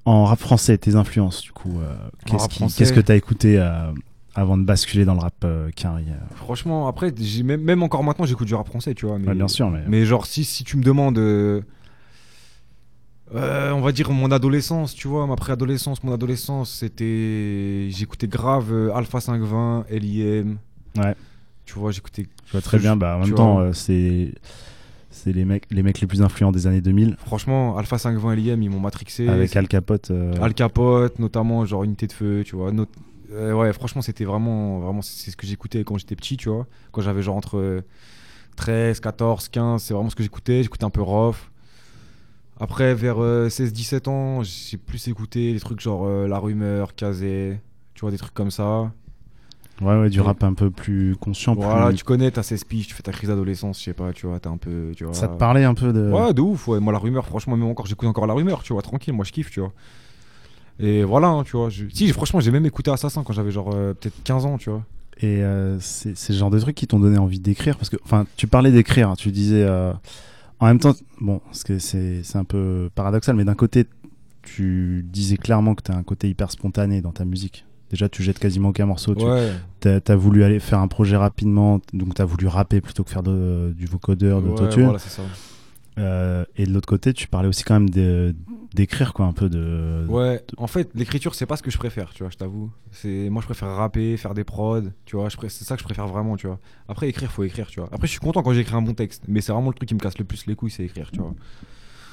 en rap français, tes influences, du coup, euh, qu'est-ce qui- que t'as écouté euh, avant de basculer dans le rap carré euh Franchement, après, j'ai- même, même encore maintenant, j'écoute du rap français, tu vois. Mais, Ouais, Bien sûr, mais, Mais genre, si, si tu me demandes. Euh, on va dire mon adolescence, tu vois, ma préadolescence, mon adolescence, c'était. J'écoutais grave euh, Alpha 520, LIM. Ouais. Tu vois, j'écoutais. je vois très bien. Bah, en même temps, euh, c'est c'est les mecs, les mecs les plus influents des années 2000, Franchement, Alpha 520, LIM, ils m'ont matrixé. avec Al Capote. Al Capote, notamment, genre Unité de Feu, tu vois. Not- ouais, franchement, c'était vraiment, vraiment, c'est ce que j'écoutais quand j'étais petit, tu vois. Quand j'avais genre entre euh, 13, 14, 15, c'est vraiment ce que j'écoutais. J'écoutais un peu Rof. Après, vers 16-17 ans, j'ai plus écouté des trucs genre euh, La Rumeur, Kazé, tu vois, des trucs comme ça. Ouais, ouais, du rap un peu plus conscient. Voilà, plus... tu connais, t'as 16 piges, tu fais ta crise d'adolescence, je sais pas, tu vois, t'es un peu, tu vois. Ça te parlait un peu de. Ouais, de ouf, ouais. Moi, la rumeur, franchement, même encore, j'écoute encore la rumeur, tu vois, tranquille, moi, je kiffe, tu vois. Et voilà, hein, tu vois. je- Si, franchement, j'ai même écouté Assassin quand j'avais genre euh, peut-être 15 ans, tu vois. Et euh, c'est le genre de trucs qui t'ont donné envie d'écrire parce que, enfin, tu parlais d'écrire, hein, tu disais. euh, en même temps, bon, c'est un peu paradoxal, mais d'un côté, tu disais clairement que t'as un côté hyper spontané dans ta musique. Déjà, tu jettes quasiment aucun morceau. tu Ouais. T'as as voulu aller faire un projet rapidement, donc t'as voulu rapper plutôt que faire de- du vocodeur, de Ouais, voilà, c'est ça. Euh, et de l'autre côté, tu parlais aussi quand même de- d'écrire quoi, un peu de. Ouais, en fait, l'écriture, c'est pas ce que je préfère, tu vois, je t'avoue. C'est Moi, je préfère rapper, faire des prods, tu vois, pré- c'est ça que je préfère vraiment, tu vois. Après, écrire, faut écrire, tu vois. Après, je suis content quand j'écris un bon texte, mais c'est vraiment le truc qui me casse le plus les couilles, c'est écrire, tu vois.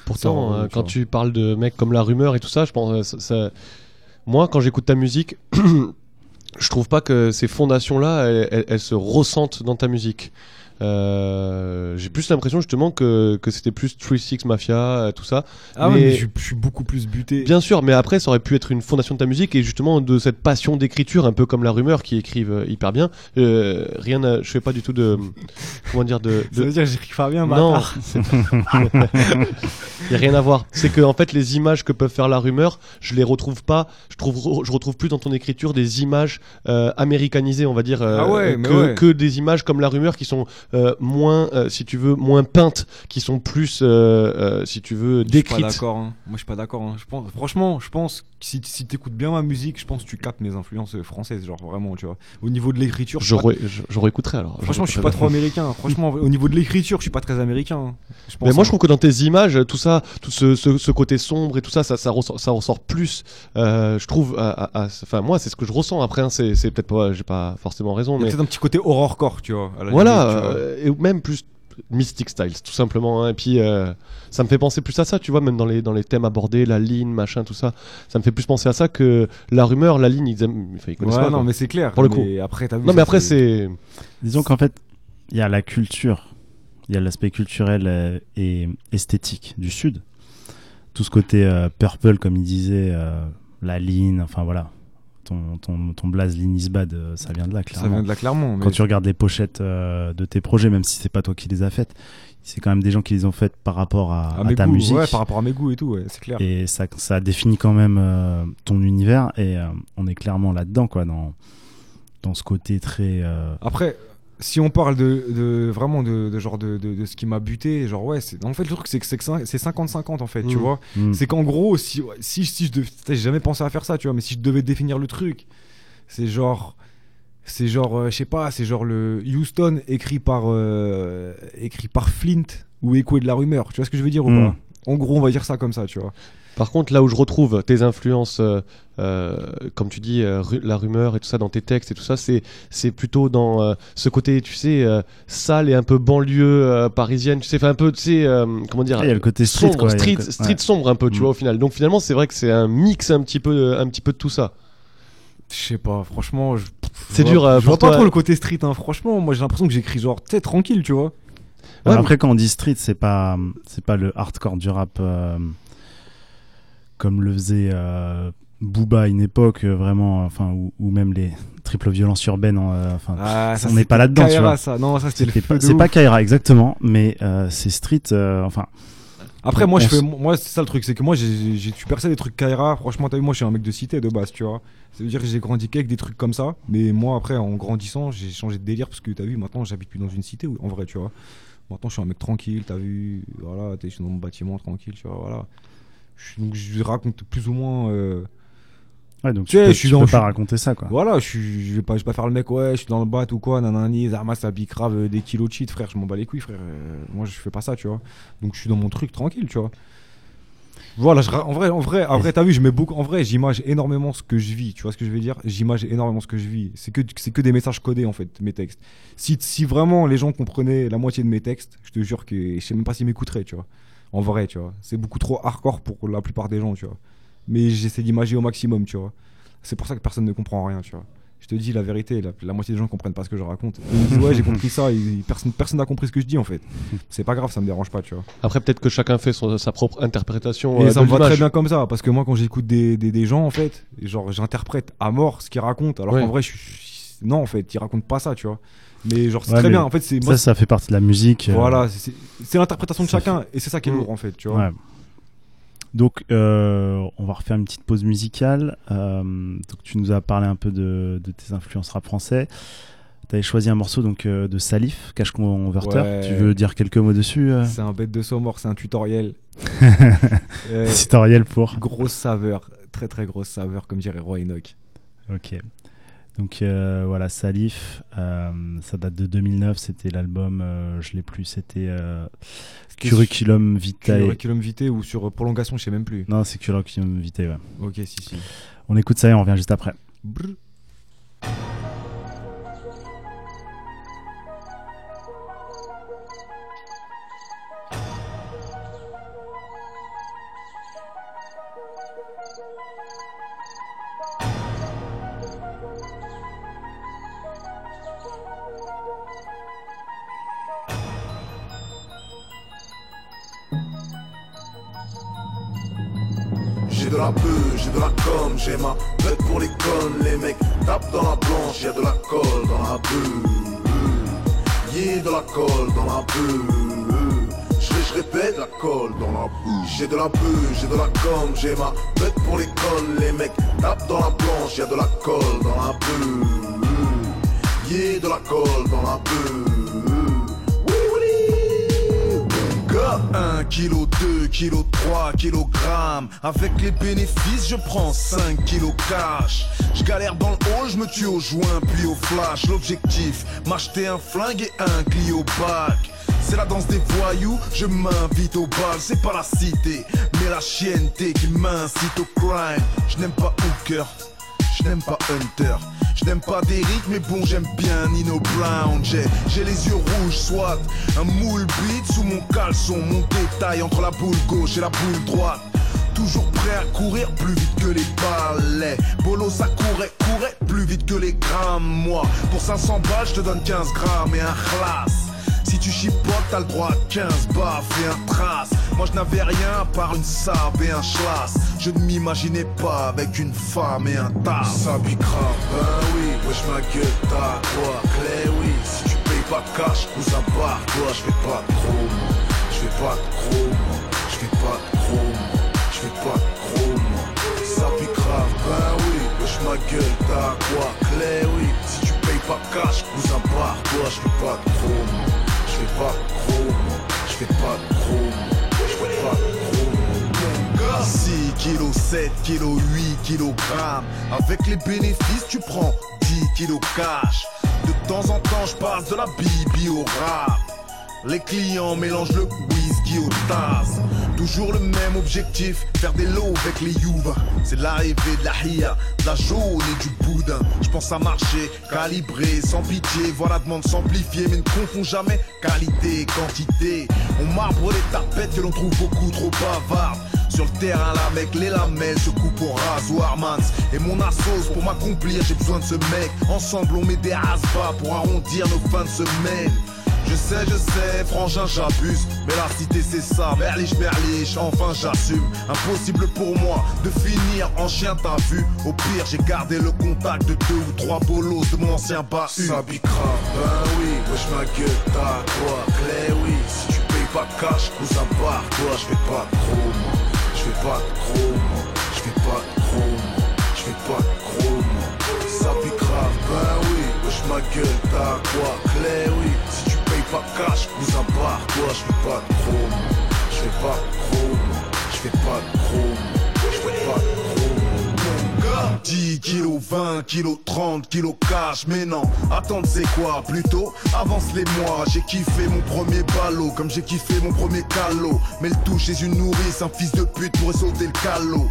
Pourtant, Ça, euh, tu quand vois. tu parles de mecs comme La Rumeur et tout ça, je pense, euh, ça- ça- moi, quand j'écoute ta musique, je trouve pas que ces fondations-là, elles, elles- elles se ressentent dans ta musique. Euh, J'ai plus l'impression justement que, que c'était plus 3-6 Mafia, euh, tout ça. Ah ouais, Mais- mais je, je suis beaucoup plus buté. Bien sûr, mais après, ça aurait pu être une fondation de ta musique et justement de cette passion d'écriture, un peu comme La Rumeur qui écrivent euh, hyper bien. Euh, rien, à- je fais pas du tout de, comment dire, de, Ça veut dire que j'écris pas bien, non, il y a rien à voir. C'est que en fait les images que peuvent faire la rumeur, je les retrouve pas. Je trouve, je retrouve plus dans ton écriture des images euh, américanisées, on va dire, Ah ouais, mais que, ouais. que des images comme la rumeur qui sont moins, euh, si tu veux, moins peintes, qui sont plus, euh, euh, si tu veux, Je suis pas décrites. d'accord. hein. Moi, je suis pas d'accord. hein. Je pense, franchement, je pense que si, si t'écoutes bien ma musique, je pense que tu captes mes influences euh, françaises, genre vraiment, tu vois. Au niveau de l'écriture, je pas- je, je réécouterai alors. franchement, je suis pas trop américain. Franchement, au niveau de l'écriture, je suis pas très américain. hein. Je pense, Mais moi, je trouve que dans tes images, tout ça, tout ce, ce, ce côté sombre et tout ça, ça, ça, ressort, ça ressort plus. euh, je trouve, enfin, moi, c'est ce que je ressens. Après, hein, c'est peut-être pas, j'ai pas forcément raison, mais peut-être un petit côté horrorcore, tu vois. à la voilà, euh, et même plus Mystic Styles, tout simplement. hein. Et puis, euh, ça me fait penser plus à ça, tu vois, même dans les, dans les thèmes abordés, la ligne, machin, tout ça. Ça me fait plus penser à ça que la rumeur, la ligne, ils aiment, enfin, ils connaissent Ouais, pas. non, quoi. mais c'est clair. Pour le mais Après, t'as vu, Non, mais après, c'est. Disons qu'en fait, il y a la culture, il y a l'aspect culturel euh, et esthétique du Sud. Tout ce côté euh, purple, comme il disait, euh, la ligne, enfin voilà. Ton, ton, ton blaze Linisbad, euh, ça vient de là, Ça clairement. vient de là clairement. Quand tu regardes les pochettes euh, de tes projets, même si c'est pas toi qui les as faites, c'est quand même des gens qui les ont faites par rapport à, à à mes ta goûts, musique. Ouais, par rapport à mes goûts et tout, ouais, c'est clair. Et ça, ça définit quand même euh, ton univers et on est clairement là-dedans, quoi, dans, dans ce côté très. Après, si on parle de, de- vraiment de, de genre de, de, ce qui m'a buté, genre ouais, c'est en fait le truc c'est que c'est que ça- c'est 50-50 en fait, tu Mm. vois. hmm. C'est qu'en gros, si si si je devais, j'ai jamais pensé à faire ça, tu vois, mais si je devais définir le truc, c'est genre c'est genre euh, je sais pas, c'est genre le Houston écrit par euh, écrit par Flint ou écoué de la rumeur, tu vois ce que je veux dire ou Mm. pas? En gros, on va dire ça comme ça, tu vois. Par contre, là où je retrouve tes influences, euh, euh, comme tu dis, euh, ru- la rumeur et tout ça dans tes textes et tout ça, c'est plutôt dans euh, ce côté, tu sais, euh, sale et un peu banlieue euh, parisienne. Tu sais, enfin un peu, tu sais, euh, comment dire, il y a le côté street, sombre, quoi, street, street ouais. sombre un peu, tu Mm. vois, au final. Donc finalement, c'est vrai que c'est un mix un petit peu, un petit peu de tout ça. Je sais pas, franchement, C'est dur, euh, je vois pas toi. trop le côté street, hein. Franchement, moi j'ai l'impression que j'écris genre, tu sais, tranquille, tu vois. Alors Ouais, après, quand on dit street, c'est pas, c'est pas le hardcore du rap euh, comme le faisait euh, Booba à une époque, euh, vraiment, enfin, ou, ou même les triples violences urbaines. en, euh, Enfin, Ah, on n'est pas là-dedans, tu Kaira, vois. ça. Non, ça c'était le c'était feu pas- de c'est pas Kaira exactement, mais euh, c'est street. euh, enfin, Après, moi, je fais, moi, c'est ça le truc, c'est que moi, j'ai, tu perçais des trucs Kaira. Franchement, t'as vu, moi, je suis un mec de cité de base, tu vois. Ça veut dire que j'ai grandi qu'avec des trucs comme ça. Mais moi, après, en grandissant, j'ai changé de délire parce que t'as vu, maintenant, j'habite plus dans une cité, en vrai, tu vois. Maintenant, je suis un mec tranquille, t'as vu. Voilà, t'es- je suis dans mon bâtiment tranquille, tu vois. Voilà. Je donc, je raconte plus ou moins. euh, Ouais, donc Tu sais, peux, je suis tu dans- peux je pas raconter ça, quoi. Voilà, je, je, vais pas, je vais pas faire le mec, ouais, je suis dans le bat ou quoi, nanani, Zarma, ça euh, des kilos de shit, frère, je m'en bats les couilles, frère. euh, moi, je fais pas ça, tu vois. Donc, je suis dans mon truc tranquille, tu vois. Voilà, je ra- en vrai, en vrai, en vrai, t'as vu, je mets beaucoup, en vrai, j'image énormément ce que je vis, tu vois ce que je veux dire? J'image énormément ce que je vis. C'est que, c'est que des messages codés, en fait, mes textes. Si, si vraiment les gens comprenaient la moitié de mes textes, je te jure que je sais même pas s'ils m'écouteraient, tu vois. En vrai, tu vois. C'est beaucoup trop hardcore pour la plupart des gens, tu vois. Mais j'essaie d'imager au maximum, tu vois. C'est pour ça que personne ne comprend rien, tu vois. Je te dis la vérité, la, la moitié des gens comprennent pas ce que je raconte. Ils disent ouais, j'ai compris ça, ils- personne personne n'a compris ce que je dis en fait. C'est pas grave, ça me dérange pas, tu vois. Après, peut-être que chacun fait son- sa propre interprétation. Et euh, ça de me va très bien comme ça, parce que moi quand j'écoute des, des, des gens en fait, genre j'interprète à mort ce qu'ils racontent, alors Ouais. qu'en vrai, je, non en fait, ils racontent pas ça, tu vois. Mais genre c'est Ouais, très bien, en fait c'est moi, Ça, ça fait partie de la musique. euh, voilà, c'est- l'interprétation de chacun et c'est ça qui est Mm. lourd en fait, tu vois. Ouais. Donc, euh, on va refaire une petite pause musicale. Euh, donc, tu nous as parlé un peu de, de tes influences rap français. Tu avais choisi un morceau donc, euh, de Salif, Cash Converter. Ouais. Tu veux dire quelques mots dessus C'est un bête de saut mort, c'est un tutoriel. Tutoriel pour. grosse saveur, très très grosse saveur comme dirait Roy Enoch. Ok. Donc euh, voilà, Salif, euh, ça date de 2009, c'était l'album, euh, je l'ai plus, c'était euh, Curriculum Vitae. Curriculum vitae ou sur prolongation, je sais même plus. Non, c'est Curriculum Vitae, ouais. Ok, si, si. On écoute ça et on revient juste après. Brr. De la j'ai de la com, j'ai ma bête pour les connes. Les mecs tapent dans la blanche, y'a de la colle dans la beuh. Y'a de la colle dans la beuh. Je répète la colle dans la beuh. J'ai de la beuh, j'ai de la com, j'ai ma bête pour les connes. Les mecs tapent dans la blanche, y'a de la colle dans la beuh. Y'a de la colle dans la beuh. Oui, oui. Gars, 1 kg, 2 kg, 3 kg. Avec les bénéfices, je prends 5 kg cash. Je galère dans le hall, je me tue au joint, puis au flash. L'objectif, m'acheter un flingue et un Clio bac. C'est la danse des voyous, je m'invite au bal, c'est pas la cité, mais la chienneté qui m'incite au crime. Je n'aime pas Hooker, je n'aime pas Hunter. Je n'aime pas Derrick, mais bon, j'aime bien Nino Brown. J'ai, j'ai les yeux rouges, soit un moule beat sous mon caleçon. Mon détail entre la boule gauche et la boule droite. Toujours prêt à courir plus vite que les balais. Bolo, ça courait, courait plus vite que les grammes. Moi, pour 500 balles, je te donne 15 grammes et un classe. Si tu chipotes, t'as le droit à 15 baffes et un trace. Moi je n'avais rien à part une sable et un schlass. Je ne m'imaginais pas avec une femme et un tas. Grave, ben oui, wesh ma gueule, t'as quoi? Clé, oui, si tu payes pas de cash, cousin barre toi, je fais pas de gros. Je fais pas de gros. Je fais pas de. Je fais pas de gros, moi. Ça grave, ben oui, wesh ma gueule, t'as quoi? Clé, oui, si tu payes pas cash, cousin barre toi, je fais pas de gros. Je fais pas de gros. Je fais pas de gros. Je fais pas de gros, moi. 6 kilos, 7 kilos, 8 kilogrammes. Avec les bénéfices, tu prends 10 kilos cash. De temps en temps, je passe de la bibi au rap. Les clients mélangent le whisky au tas. Toujours le même objectif, faire des lots avec les youves. C'est l'arrivée de la hia, de la jaune et du boudin. Je pense à marcher, calibré, sans pitié. Voir la demande s'amplifier, mais ne confond jamais qualité quantité. On marbre les tapettes que l'on trouve beaucoup trop bavardes. Sur le terrain, la mec, les lamelles se coupent au rasoir, mans. Et mon assos, pour m'accomplir, j'ai besoin de ce mec. Ensemble, on met des rasbas pour arrondir nos fins de semaine. Je sais, je sais, frangin, j'abuse. Mais la cité, c'est ça, berliche, berliche, enfin j'assume. Impossible pour moi de finir en chien, t'as vu. Au pire, j'ai gardé le contact de deux ou trois bolos de mon ancien bahut. Ça grave, ben oui, wesh ma gueule, t'as quoi, clé, oui. Si tu payes pas cash, cousin barre toi, je fais pas de moi. Je fais pas de moi. Je fais pas de moi. Je fais pas de moi. Ça grave, ben oui. Wesh ma gueule, t'as quoi? Clé, oui. Pas cash, cousin barre toi, je fais pas de moi. Je fais pas de moi. Je fais pas de moi. Je fais pas de gars. 10 kilos, 20 kilos, 30 kilos cash, mais non, attends, c'est quoi? Plutôt, avance les mois, j'ai kiffé mon premier ballot, comme j'ai kiffé mon premier calot. Mais le tout chez une nourrice, un fils de pute pourrait sauter le calot.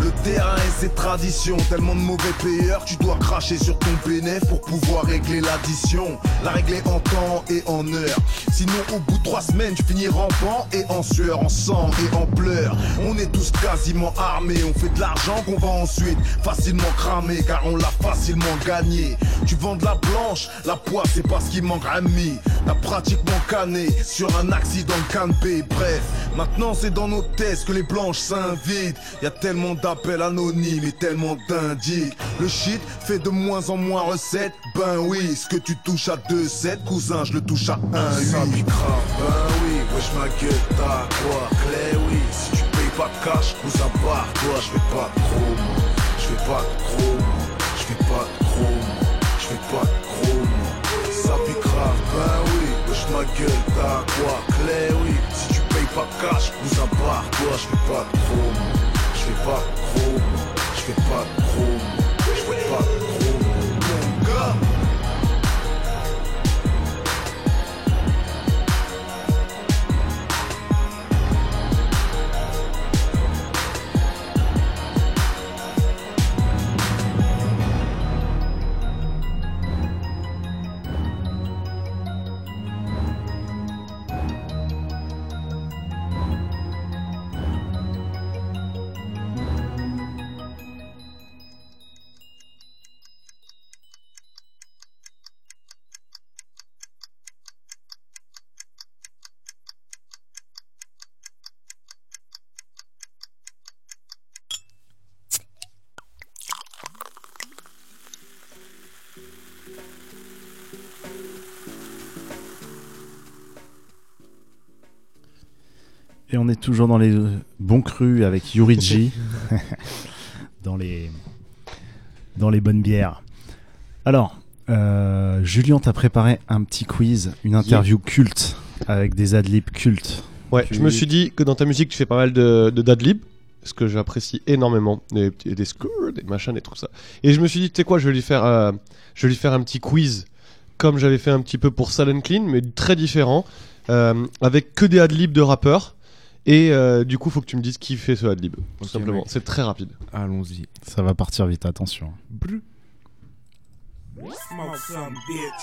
Le terrain et ses traditions, tellement de mauvais payeurs, tu dois cracher sur ton bénéf pour pouvoir régler l'addition. La régler en temps et en heure. Sinon, au bout de trois semaines, tu finis rampant et en sueur, en sang et en pleurs. On est tous quasiment armés, on fait de l'argent qu'on va ensuite facilement cramer, car on l'a facilement gagné. Tu vends de la blanche, la poisse c'est pas ce qui manque ami. T'as pratiquement canné sur un accident de canapé. Bref, maintenant c'est dans nos tests que les blanches s'invitent. Y a tellement d'appels anonymes et tellement d'indiques. Le shit fait de moins en moins recette. Ben oui, ce que tu touches à 2-7, cousin, je le touche à 1 Ça ben oui, wesh ma gueule, t'as quoi Clé, oui, si tu payes pas de cash, cousin, barre toi, je fais pas de moi. Je fais pas de moi. Je fais pas de moi. Je fais pas de moi. Ça pique ben oui, ma gueule, t'as quoi Clé, oui, si tu payes pas cash, barre toi, je fais pas de. Je fais pas de moi. Je fais pas de moi. Je fais pas de gros toujours dans les bons crus avec Yuriji. dans les dans les bonnes bières. Alors, euh, Julien t'a préparé un petit quiz, une interview culte avec des adlibs cultes. Ouais, je me suis dit que dans ta musique, tu fais pas mal de, de dadlib, ce que j'apprécie énormément, des, petits- des scores, des machins, des trucs ça. Et je me suis dit, tu sais quoi, je vais lui faire, euh, je vais lui faire un petit quiz, comme j'avais fait un petit peu pour Silent Clean, mais très différent, euh, avec que des adlibs de rappeurs. Et euh, du coup, faut que tu me dises qui fait ce adlib, tout simplement. mec. C'est très rapide. Allons-y. Ça va partir vite, attention.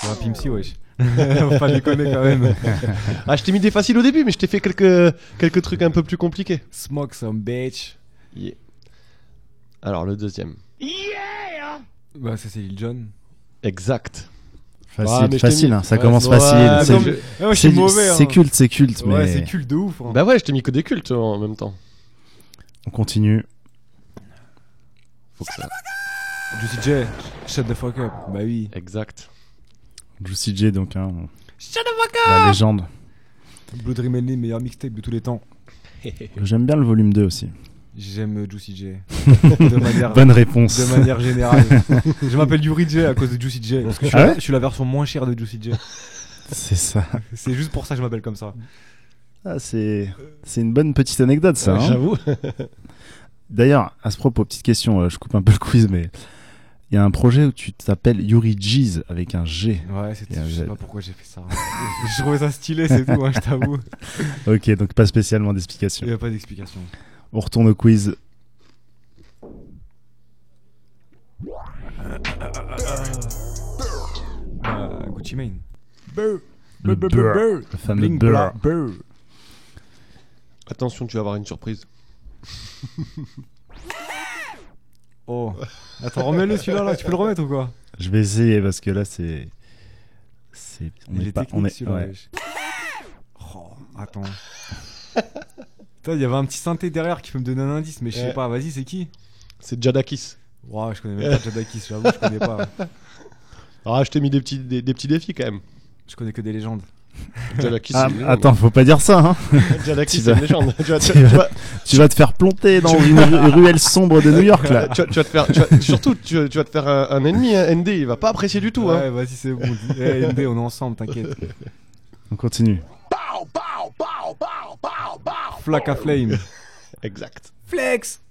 Ah, Pimsy, wesh. Faut pas déconner quand même. Ah, je t'ai mis des faciles au début, mais je t'ai fait quelques, quelques trucs un peu plus compliqués. Smoke some bitch. Yeah. Alors, le deuxième. Bah, ça, c'est Lil Jon. Exact. Facile, Ah, facile, mis- hein, ça Ouais, commence ouais, facile. c'est- ouais, hein. culte, c'est culte, Ouais, mais c'est culte de ouf. hein. Bah ouais, je t'ai mis que des cultes en même temps. on continue. Faut que ça. Juicy J, shut the fuck up. Bah oui. Exact. Juicy J, donc, hein, on- la légende. Blood meilleur mixtape de tous les temps. J'aime bien le volume 2 aussi. J'aime Juicy J. de, manière, Bonne réponse. de manière générale. je m'appelle Yuri J à cause de Juicy J. Parce que je suis, Ah ouais je suis la version moins chère de Juicy J. C'est ça. C'est juste pour ça que je m'appelle comme ça. Ah, c'est c'est une bonne petite anecdote, ça. Ouais, hein. J'avoue. D'ailleurs, à ce propos, petite question, euh, je coupe un peu le quiz, mais il y a un projet où tu t'appelles Yuri G's avec un G. Ouais, un je sais pas pourquoi j'ai fait ça. je trouvais ça stylé, c'est tout, hein, je t'avoue. Ok, donc pas spécialement d'explication. Il n'y a pas d'explication. On retourne au quiz. Euh, Gucci Mane. Le beurre. fameux Bling, beurre. Attention, tu vas avoir une surprise. Oh. Attends, remets-le celui-là, là. tu peux le remettre ou quoi? Je vais essayer parce que là, c'est. c'est- On Il est est pas. On est, ouais. Oh, attends. Putain, il y avait un petit synthé derrière qui peut me donner un indice, mais je sais Ouais. pas, vas-y, c'est qui C'est Jadakis. Ouah, je connais même pas Jadakis, j'avoue, je connais pas. Ah, je t'ai mis des petits, des, des petits défis quand même. Je connais que des légendes. Jalaki, Ah, c'est une légende. attends, faut pas dire ça. Hein. Jalaki, Tu c'est vas- une légende. Tu vas, tu tu vas- vas- tu vas- Tu vas te faire planter dans une ru- ruelle sombre de New York là. tu vas- tu vas te faire, tu vas- surtout, tu, vas- tu vas te faire un, un ennemi, hein. ND, il va pas apprécier du tout. Ouais, Hein. vas-y, c'est bon. dis- Eh, ND, on est ensemble, t'inquiète. On continue. Flack à flame. Exact. Flex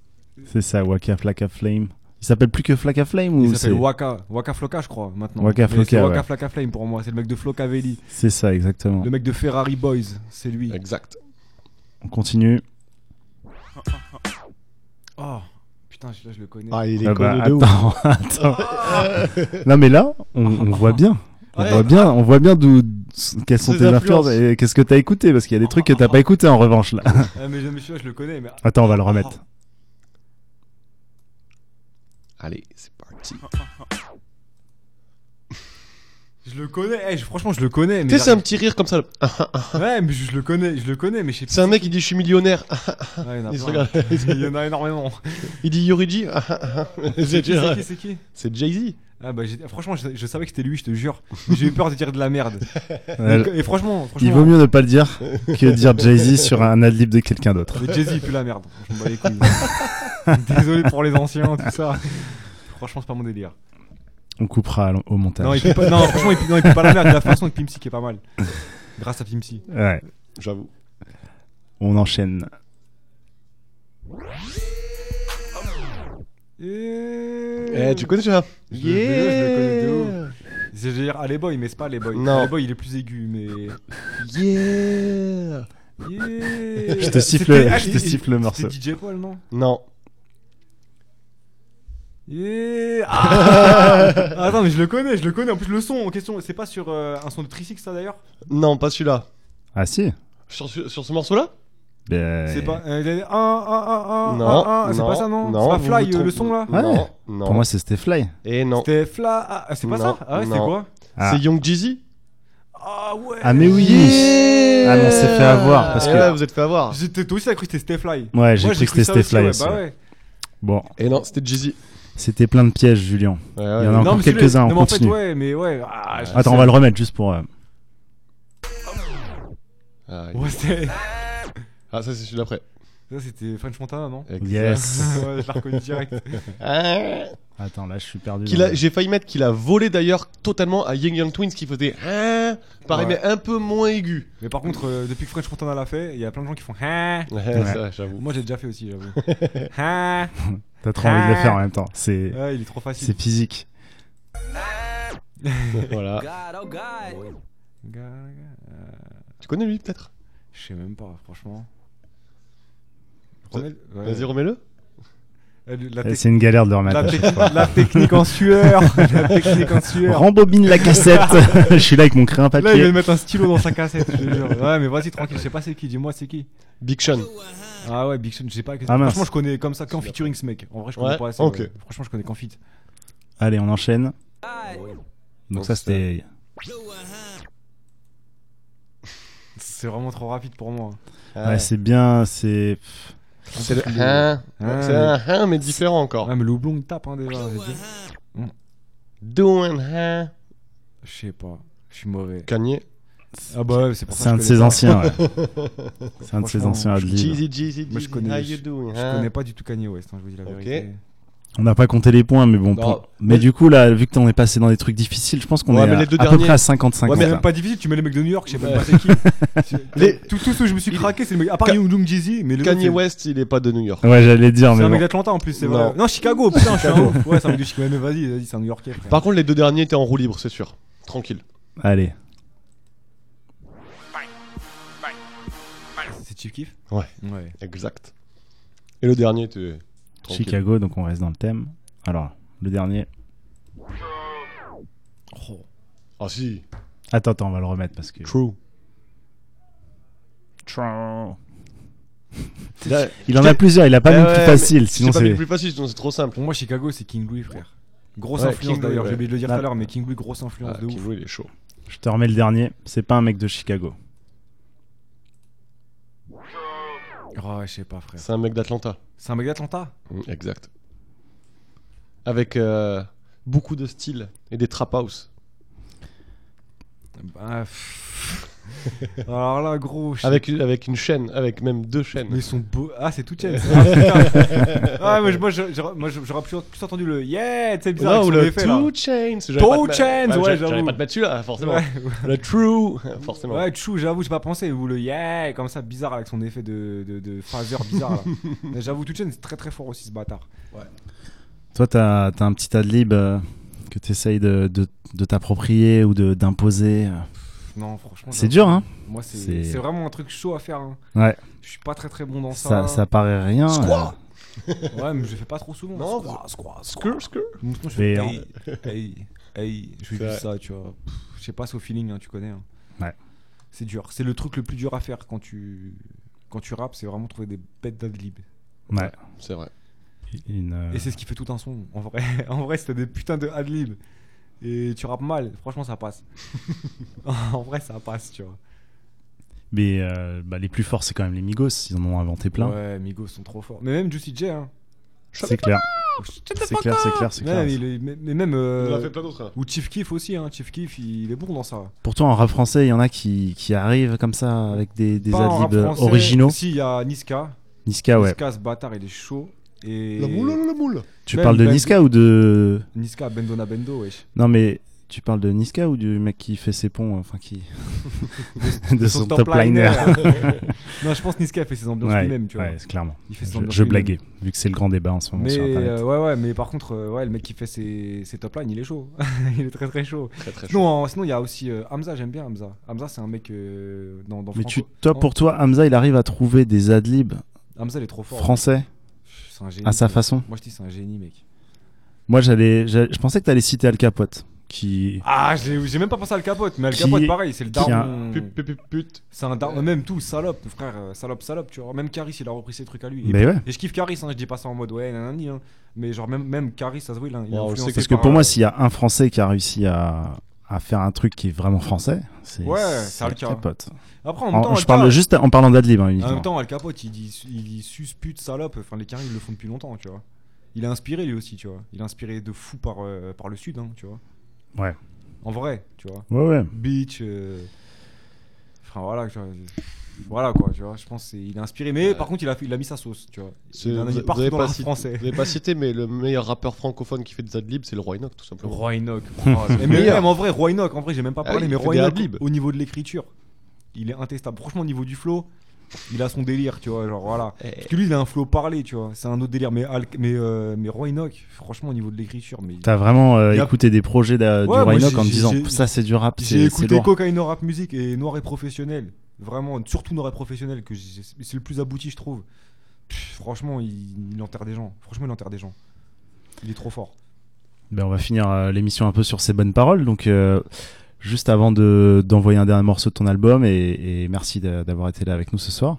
C'est ça, Waka Flaka Flame. Il s'appelle plus que Flaka Flame ou Il c'est s'appelle Waka. Waka Flocka, je crois, maintenant. Waka Mais Flocka, c'est Waka ouais. Flame pour moi. C'est le mec de Flocavelli. C'est ça, exactement. Le mec de Ferrari Boys. C'est lui. Exact. On continue. Oh, putain, celui-là, je le connais. Ah, il est Ah bah, connu de ouf. attends, attends. non mais là, on, on voit bien. On Ouais. voit bien, on voit bien d'où, quelles sont tes influences et qu'est-ce que t'as écouté parce qu'il y a des trucs que t'as pas écouté en revanche là. Ah, mais, mais celui-là, je le connais. Mais... Attends, on va le remettre. Allez, c'est parti. Je le connais. Eh, je- franchement, je le connais. Tu sais, c'est un petit rire comme ça. Ouais, mais je, je le connais. Je le connais, mais je sais plus. C'est un mec qui dit je suis millionnaire. Ouais, il y en a Il se plein. regarde. Il y en a énormément. Il dit Yoriji. C'est qui, c'est qui, c'est qui c'est Jay-Z. Ah bah j'ai- franchement je, je savais que c'était lui je te jure Mais j'ai eu peur de dire de la merde Ouais, Et franchement, franchement il vaut mieux ne pas le dire que dire Jay-Z sur un adlib de quelqu'un d'autre. Mais Jay-Z il pue la merde Je m'en bats les couilles Désolé pour les anciens tout ça Franchement c'est pas mon délire On coupera au- montage. Non, il pue pas, non franchement il pue, non, il pue pas la merde De la façon avec Pimsy qui est pas mal Grâce à Pimsy Ouais, J'avoue. on enchaîne. Eh, tu connais ça? Je le- je le connais de ouf. Je vais dire Alley Boy mais c'est pas Alley Boy Non. Alley Boy il est plus aigu mais Yeah. Yeah. Je te siffle- je te il- siffle le morceau. C'était DJ Paul non? Non. Yeah ah Attends, mais je le connais, je le connais. En plus, le son en question, c'est pas sur euh, un son de Trisix, ça d'ailleurs? Non, pas celui-là. Ah si. Sur, sur, sur ce morceau-là? Ben, C'est pas. euh, il a ah, ah, ah, ah, Non, ah, ah, c'est non, pas ça, non, non, C'est pas vous Fly, vous euh, le trompez. son là? Ouais. Non, non. Pour moi, c'est c'était Fly. Et non. C'était Fly. Ah, c'est pas Non, ça? Ah ouais, c'était non. quoi? Ah. C'est Young Jeezy? Ah ouais Ah mais oui. Ah, mais on s'est fait avoir parce Eh que. ouais, vous êtes fait avoir. J'étais toi aussi, t'as cru que c'était Fly. Ouais, j'ai Moi, cru que c'était ça Stay aussi, Fly ouais, aussi. Bah ouais. ouais. Bon, Et non, c'était Jeezy. C'était plein de pièges, Julien. Ouais, Il y en a Non, encore quelques-uns, on mais en fait, continue. ouais, mais ouais. ah, Attends, sais. on va le remettre juste pour. euh, Ah, Ouais. Ah, ça, c'est celui d'après. Ça, c'était French Montana, non? Yes. Ouais, je l'ai reconnu direct. Attends, là, je suis perdu. A- J'ai failli mettre qu'il a volé d'ailleurs totalement à Young Young Twins qui faisait ah, pareil Ouais. mais un peu moins aigu. Mais par contre, euh, depuis que French Montana l'a fait, il y a plein de gens qui font. Ah Ouais, Ouais. ça, j'avoue. Moi, j'ai déjà fait aussi, j'avoue. T'as trop envie de le faire en même temps. C'est Ouais, il est trop facile. c'est physique. voilà. Tu connais lui peut-être? Je sais même pas, franchement. Ça- Remets- ouais. Vas-y, remets-le. Euh, La, Eh, tec- C'est une galère de le remettre. la technique en sueur La technique en sueur Rembobine la cassette. je suis là avec mon crayon Là, il papier. vient de mettre un stylo dans sa cassette, je te jure. Ouais, mais vas-y, tranquille, je sais pas c'est qui, dis-moi c'est qui. Big Sean. Ah ouais, Big Sean, je sais pas. Ah, mince. franchement, je connais comme ça qu'en featuring ce mec. En vrai, je connais Ouais, pas assez. ouais. Franchement, je connais qu'en feat. Allez, on enchaîne. Donc Donc, ça, c'était. C'est vraiment trop rapide pour moi. Ouais, c'est bien. C'est. C'est le hein. Ah, C'est un hein mais différent encore. Ah, mais le houblon il tape hein, déjà. dit. Doing hein. Je sais pas, je suis mauvais. Kanye. Ah bah ouais, c'est pour ça C'est un de je ses anciens. ouais. C'est un de ses anciens adlibs. Jeezy, Jeezy, Moi, je connais- how you doing, Je hein connais pas du tout Kanye West, hein, je vous dis la Ok. vérité. On n'a pas compté les points, mais bon. Pour- Mais du coup, là, vu que t'en es passé dans des trucs difficiles, je pense qu'on Ouais, est mais à, les deux à peu près à 50-50. Ouais, C'est mais- même pas difficile, tu mets les mecs de New York, je sais Ouais. pas c'est qui. Les- Tout, tout ce où je me suis Il- craqué, c'est le mec. À part Ka- Young Jeezy, mais le Kanye West, il est pas de New York. Ouais, j'allais dire, c'est mais un mec bon. d'Atlanta en plus, c'est vrai. Non, Chicago, putain, je suis un ouf. Ouais, c'est un mec de Chicago. Mais vas-y, vas-y, c'est un New Yorkais. frère. Par contre, les deux derniers étaient en roue libre, c'est sûr. Tranquille. Allez. C'est Chief Keef? Ouais. Ouais. Exact. Et le dernier était tranquille. Chicago, donc on reste dans le thème. Alors, le dernier. Oh. Ah si. Attends, attends, on va le remettre parce que. True. Il en a plusieurs, il a pas Eh mis ouais, plus facile, sinon C'est plus facile, sinon c'est trop simple. Pour moi, Chicago, c'est King Louis, frère. Grosse Ouais, influence d'ailleurs, ouais. j'ai oublié de le dire Ah. tout à l'heure, mais King Louis, grosse influence Ah, de King ouf. Louis, il est chaud. Je te remets le dernier. C'est pas un mec de Chicago. Oh, je sais pas, frère. C'est un mec d'Atlanta. C'est un mec d'Atlanta Mm, Exact. Avec euh, beaucoup de style et des trap house. Bah, pff. Alors là, gros. je- Avec, avec une chaîne, avec même deux chaînes. Mais ils sont beaux. Ah, c'est tout chain. Ah, putain. ah, moi, j'aurais plus, plus entendu le yeah, sais, bizarre. Non, ou le effet, là. Two Chains. Two Chains, ouais, j'allais- j'avoue. Pas te mettre celui-là, forcément. Ouais, Le True, forcément. ouais, chou, j'avoue, j'ai pas pensé. Ou le yeah, comme ça, bizarre avec son effet de, de, de phaser bizarre là. J'avoue, tout chain, c'est très très fort aussi ce bâtard. Toi, t'as as un petit adlib euh, que t'essayes de, de, de t'approprier ou de- d'imposer. euh. Non, franchement. C'est dur, hein Moi, c'est vraiment un truc chaud à faire. hein. Ouais. Je suis pas très très bon dans Ça, ça. ça paraît rien. Squat. Ouais, mais je fais pas trop souvent. Non, Squat, squat, squat. Skrr, skrr. Sinon, je fais hey, hey, hey, je fais ça, tu vois. Je sais pas, c'est au feeling, hein, tu connais. hein. Ouais. C'est dur. C'est le truc le plus dur à faire quand tu quand tu rappes, c'est vraiment trouver des bêtes d'adlib. Ouais. C'est vrai. Une, euh, Et c'est ce qui fait tout un son. En vrai, en vrai, c'était des putains de adlib. Et tu rappes mal, franchement, ça passe. en vrai, ça passe, tu vois. Mais euh, bah, les plus forts, c'est quand même les Migos. Ils en ont inventé plein. Ouais, Migos sont trop forts. Mais même Juicy J, hein. C'est clair. C'est clair, c'est clair, c'est clair. Mais, mais même. Il euh, en a fait plein d'autres. hein. ou Chief Keef aussi, hein. Chief Keef, il est bon dans ça. Pourtant, en rap français, il y en a qui, qui arrivent comme ça avec des, des adlibs français. originaux. Si, il y a Niska. Niska, ouais. Niska, ce bâtard, il est chaud. Et La moule, la moule. Tu Même parles de Ben- Niska ou de. Niska, Bendona Bendo, wesh. Non, mais tu parles de Niska ou du mec qui fait ses ponts, enfin qui. de son top liner. non, je pense que Niska a fait ses ambiances Ouais, lui-même, tu vois. ouais, clairement. Il fait ses Je, ambiances je blaguais, vu que c'est le grand débat en ce moment Mais sur Internet. euh, ouais, ouais, mais par contre, euh, ouais, le mec qui fait ses, ses top lines, il est chaud. il est très très chaud. Très très chaud. Sinon, en- sinon, il y a aussi euh, Hamza, j'aime bien Hamza. Hamza, c'est un mec euh, dans, dans mais Franco- tu, toi, Non, pour toi, Hamza, il arrive à trouver des adlibs Hamza, il est trop fort. français? C'est un génie. à sa mec. façon. Moi, je dis, c'est un génie, mec. Moi, j'allais, je pensais que tu allais citer Al Capote, qui. Ah, j'ai même pas pensé à Al Capote, mais Al Qui- Capote, pareil, c'est le a- daron. C'est un daron, même tout, salope, frère, euh, salope, salope, tu vois. Même Caris, il a repris ses trucs à lui. Et, Mais ouais. et je kiffe Caris, hein, je dis pas ça en mode ouais, nanani, hein. Mais genre, même, même Caris, ça se voit, il, a- il sait Parce que par, pour moi, euh, s'il y a un Français qui a réussi à, à faire un truc qui est vraiment français, c'est Ouais, c'est Al Al Ca- Capote. Après, en même En- temps, je Al parle juste en parlant d'adlib, hein, En même temps, Al Capote, il dit, il dit sus, pute, salope. Enfin, les Caris, ils le font depuis longtemps, tu vois. Il est inspiré lui aussi, tu vois. Il est inspiré de fou par, euh, par le sud, hein, tu vois. Ouais. En vrai, tu vois. Ouais, ouais. Beach. euh, Enfin, voilà, tu vois. Voilà quoi, tu vois. Je pense qu'il est inspiré. Mais par contre, il a, il a mis sa sauce, tu vois. C'est- Il en a mis partout dans français. vous avez pas cité, mais le meilleur rappeur francophone qui fait des adlibs, c'est le Roi Enoch, tout simplement. Roy. Oh, c'est mais même en vrai, Roy Enoch, en vrai, j'ai même pas Ah parlé, mais Roy adlibs. au niveau de l'écriture, il est intestable. Franchement, au niveau du flow, il a son délire, tu vois. Genre, voilà. Eh, Parce que lui, il a un flow parlé, tu vois. C'est un autre délire. Mais, Al- mais, euh, mais Roy Enoch, franchement, au niveau de l'écriture, mais. T'as vraiment euh, a- écouté des projets Ouais, du Rhinoc j'ai- en te j'ai- disant j'ai- ça c'est du rap, J'ai c'est c'est écouté. Cocaine Rap Music et Noir et Professionnel. Vraiment, surtout Noir et Professionnel, que c'est le plus abouti, je trouve. Pff, franchement, il, il enterre des gens. Franchement, il enterre des gens. Il est trop fort. Ben, on va finir euh, l'émission un peu sur ces bonnes paroles. Donc, euh, juste avant de- d'envoyer un dernier morceau de ton album, et, et merci d'a- d'avoir été là avec nous ce soir.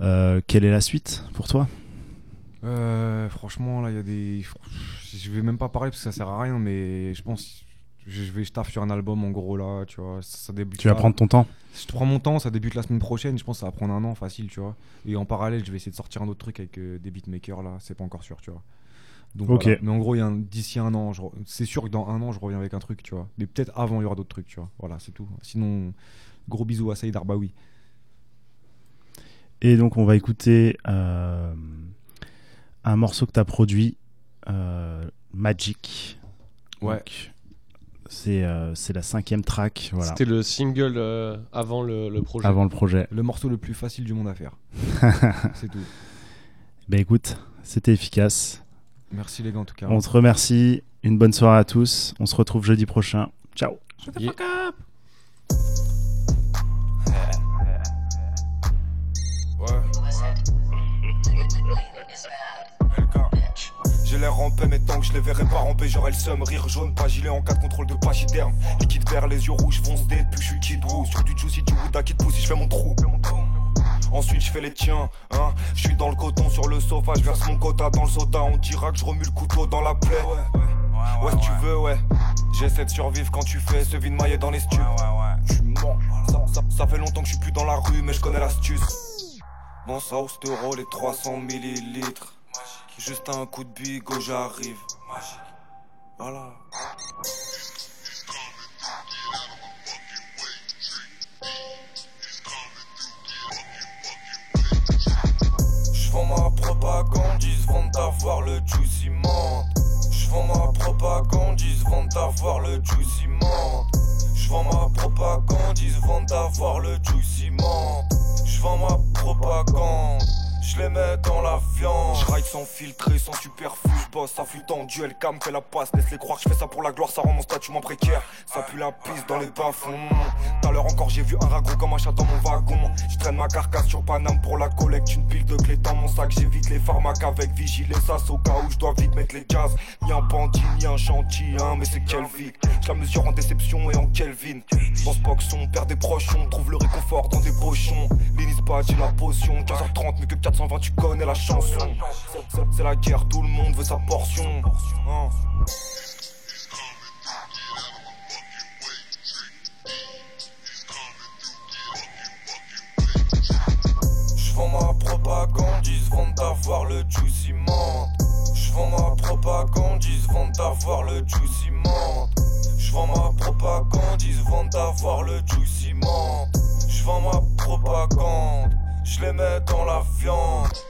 euh, quelle est la suite pour toi? Franchement, là, il y a des. Je vais même pas parler parce que ça sert à rien, mais je pense. Je vais je taffe sur un album en gros là, tu vois. Ça, ça débute. Tu vas là. prendre ton temps Je prends mon temps, ça débute la semaine prochaine. Je pense que ça va prendre un an facile, tu vois. Et en parallèle, je vais essayer de sortir un autre truc avec euh, des beatmakers là. C'est pas encore sûr, tu vois. Donc, Ok. voilà. Mais en gros, il d'ici un an, je c'est sûr que dans un an, je reviens avec un truc, tu vois. Mais peut-être avant, il y aura d'autres trucs, tu vois. Voilà, c'est tout. Sinon, gros bisous à Saïd Arbaoui. Et donc, on va écouter euh, un morceau que tu as produit, euh, Magic. Ouais. Donc, C'est euh, c'est la cinquième track, voilà, C'était le single euh, avant le, le projet. avant le projet. Le morceau le plus facile du monde à faire. c'est tout. Ben écoute, c'était efficace. Merci les gars en tout cas. On te remercie. Une bonne soirée à tous. On se retrouve jeudi prochain. Ciao. Yeah. J'ai l'air rampé, mais tant que je les verrai pas ramper, j'aurai le seum. Rire jaune, pas gilet en cas de contrôle de pachyderme. Liquide vert, les yeux rouges, fonce des puis je suis kid. Sur du juicy, du Ouda qui te pousse si je fais mon trou. Ensuite, je fais les tiens, hein. Je suis dans le coton sur le sofa, je verse mon quota dans le soda. On dira que je remue le couteau dans la plaie. Ouais, si tu veux, ouais. J'essaie de survivre quand tu fais ce vide maillé dans les stupes. Tu mens. Ça, ça- ça fait longtemps que je suis plus dans la rue, mais je connais l'astuce. Bon, ça hausse d'euros, les 300 millilitres. Juste un coup de bigot, j'arrive. Magique. Voilà. J'vends ma propagande, ils vendent à voir le juicy menthe. J'vends ma propagande, ils vendent à voir le juicy menthe. J'vends ma propagande, ils vendent à le juicy menthe. J'vends ma propagande, je les mets dans la viande. Ride sans filtrer, sans superflu. Boss, ça fut en duel, cam, fait la passe. Laisse-les croire que je fais ça pour la gloire, ça rend mon statut moins précaire. Ça pue la piste dans les bas-fonds. Tout à l'heure encore, j'ai vu un ragot comme un chat dans mon wagon. Je traîne ma carcasse sur Paname pour la collecte. Une pile de clés dans mon sac, j'évite les pharmacs avec vigile et sas au cas où je dois vite mettre les gaz. Ni un bandit, ni un chantier, hein, mais c'est quelle vie. Je la mesure en déception et en Kelvin. Dans ce box, on perd des proches, on trouve le réconfort dans des pochons. L'inis et la potion. 15h30, mais que 420, tu connais la chanson. C'est- la guerre, tout le monde veut sa portion. Hein. Je vends ma propagande, ils se vendent d'avoir le juicy monde. Je vends ma propagande, ils se vendent d'avoir le juicy monde. Je vends ma propagande, ils se vendent d'avoir le juicy monde. Je vends ma propagande, je les mets dans la viande.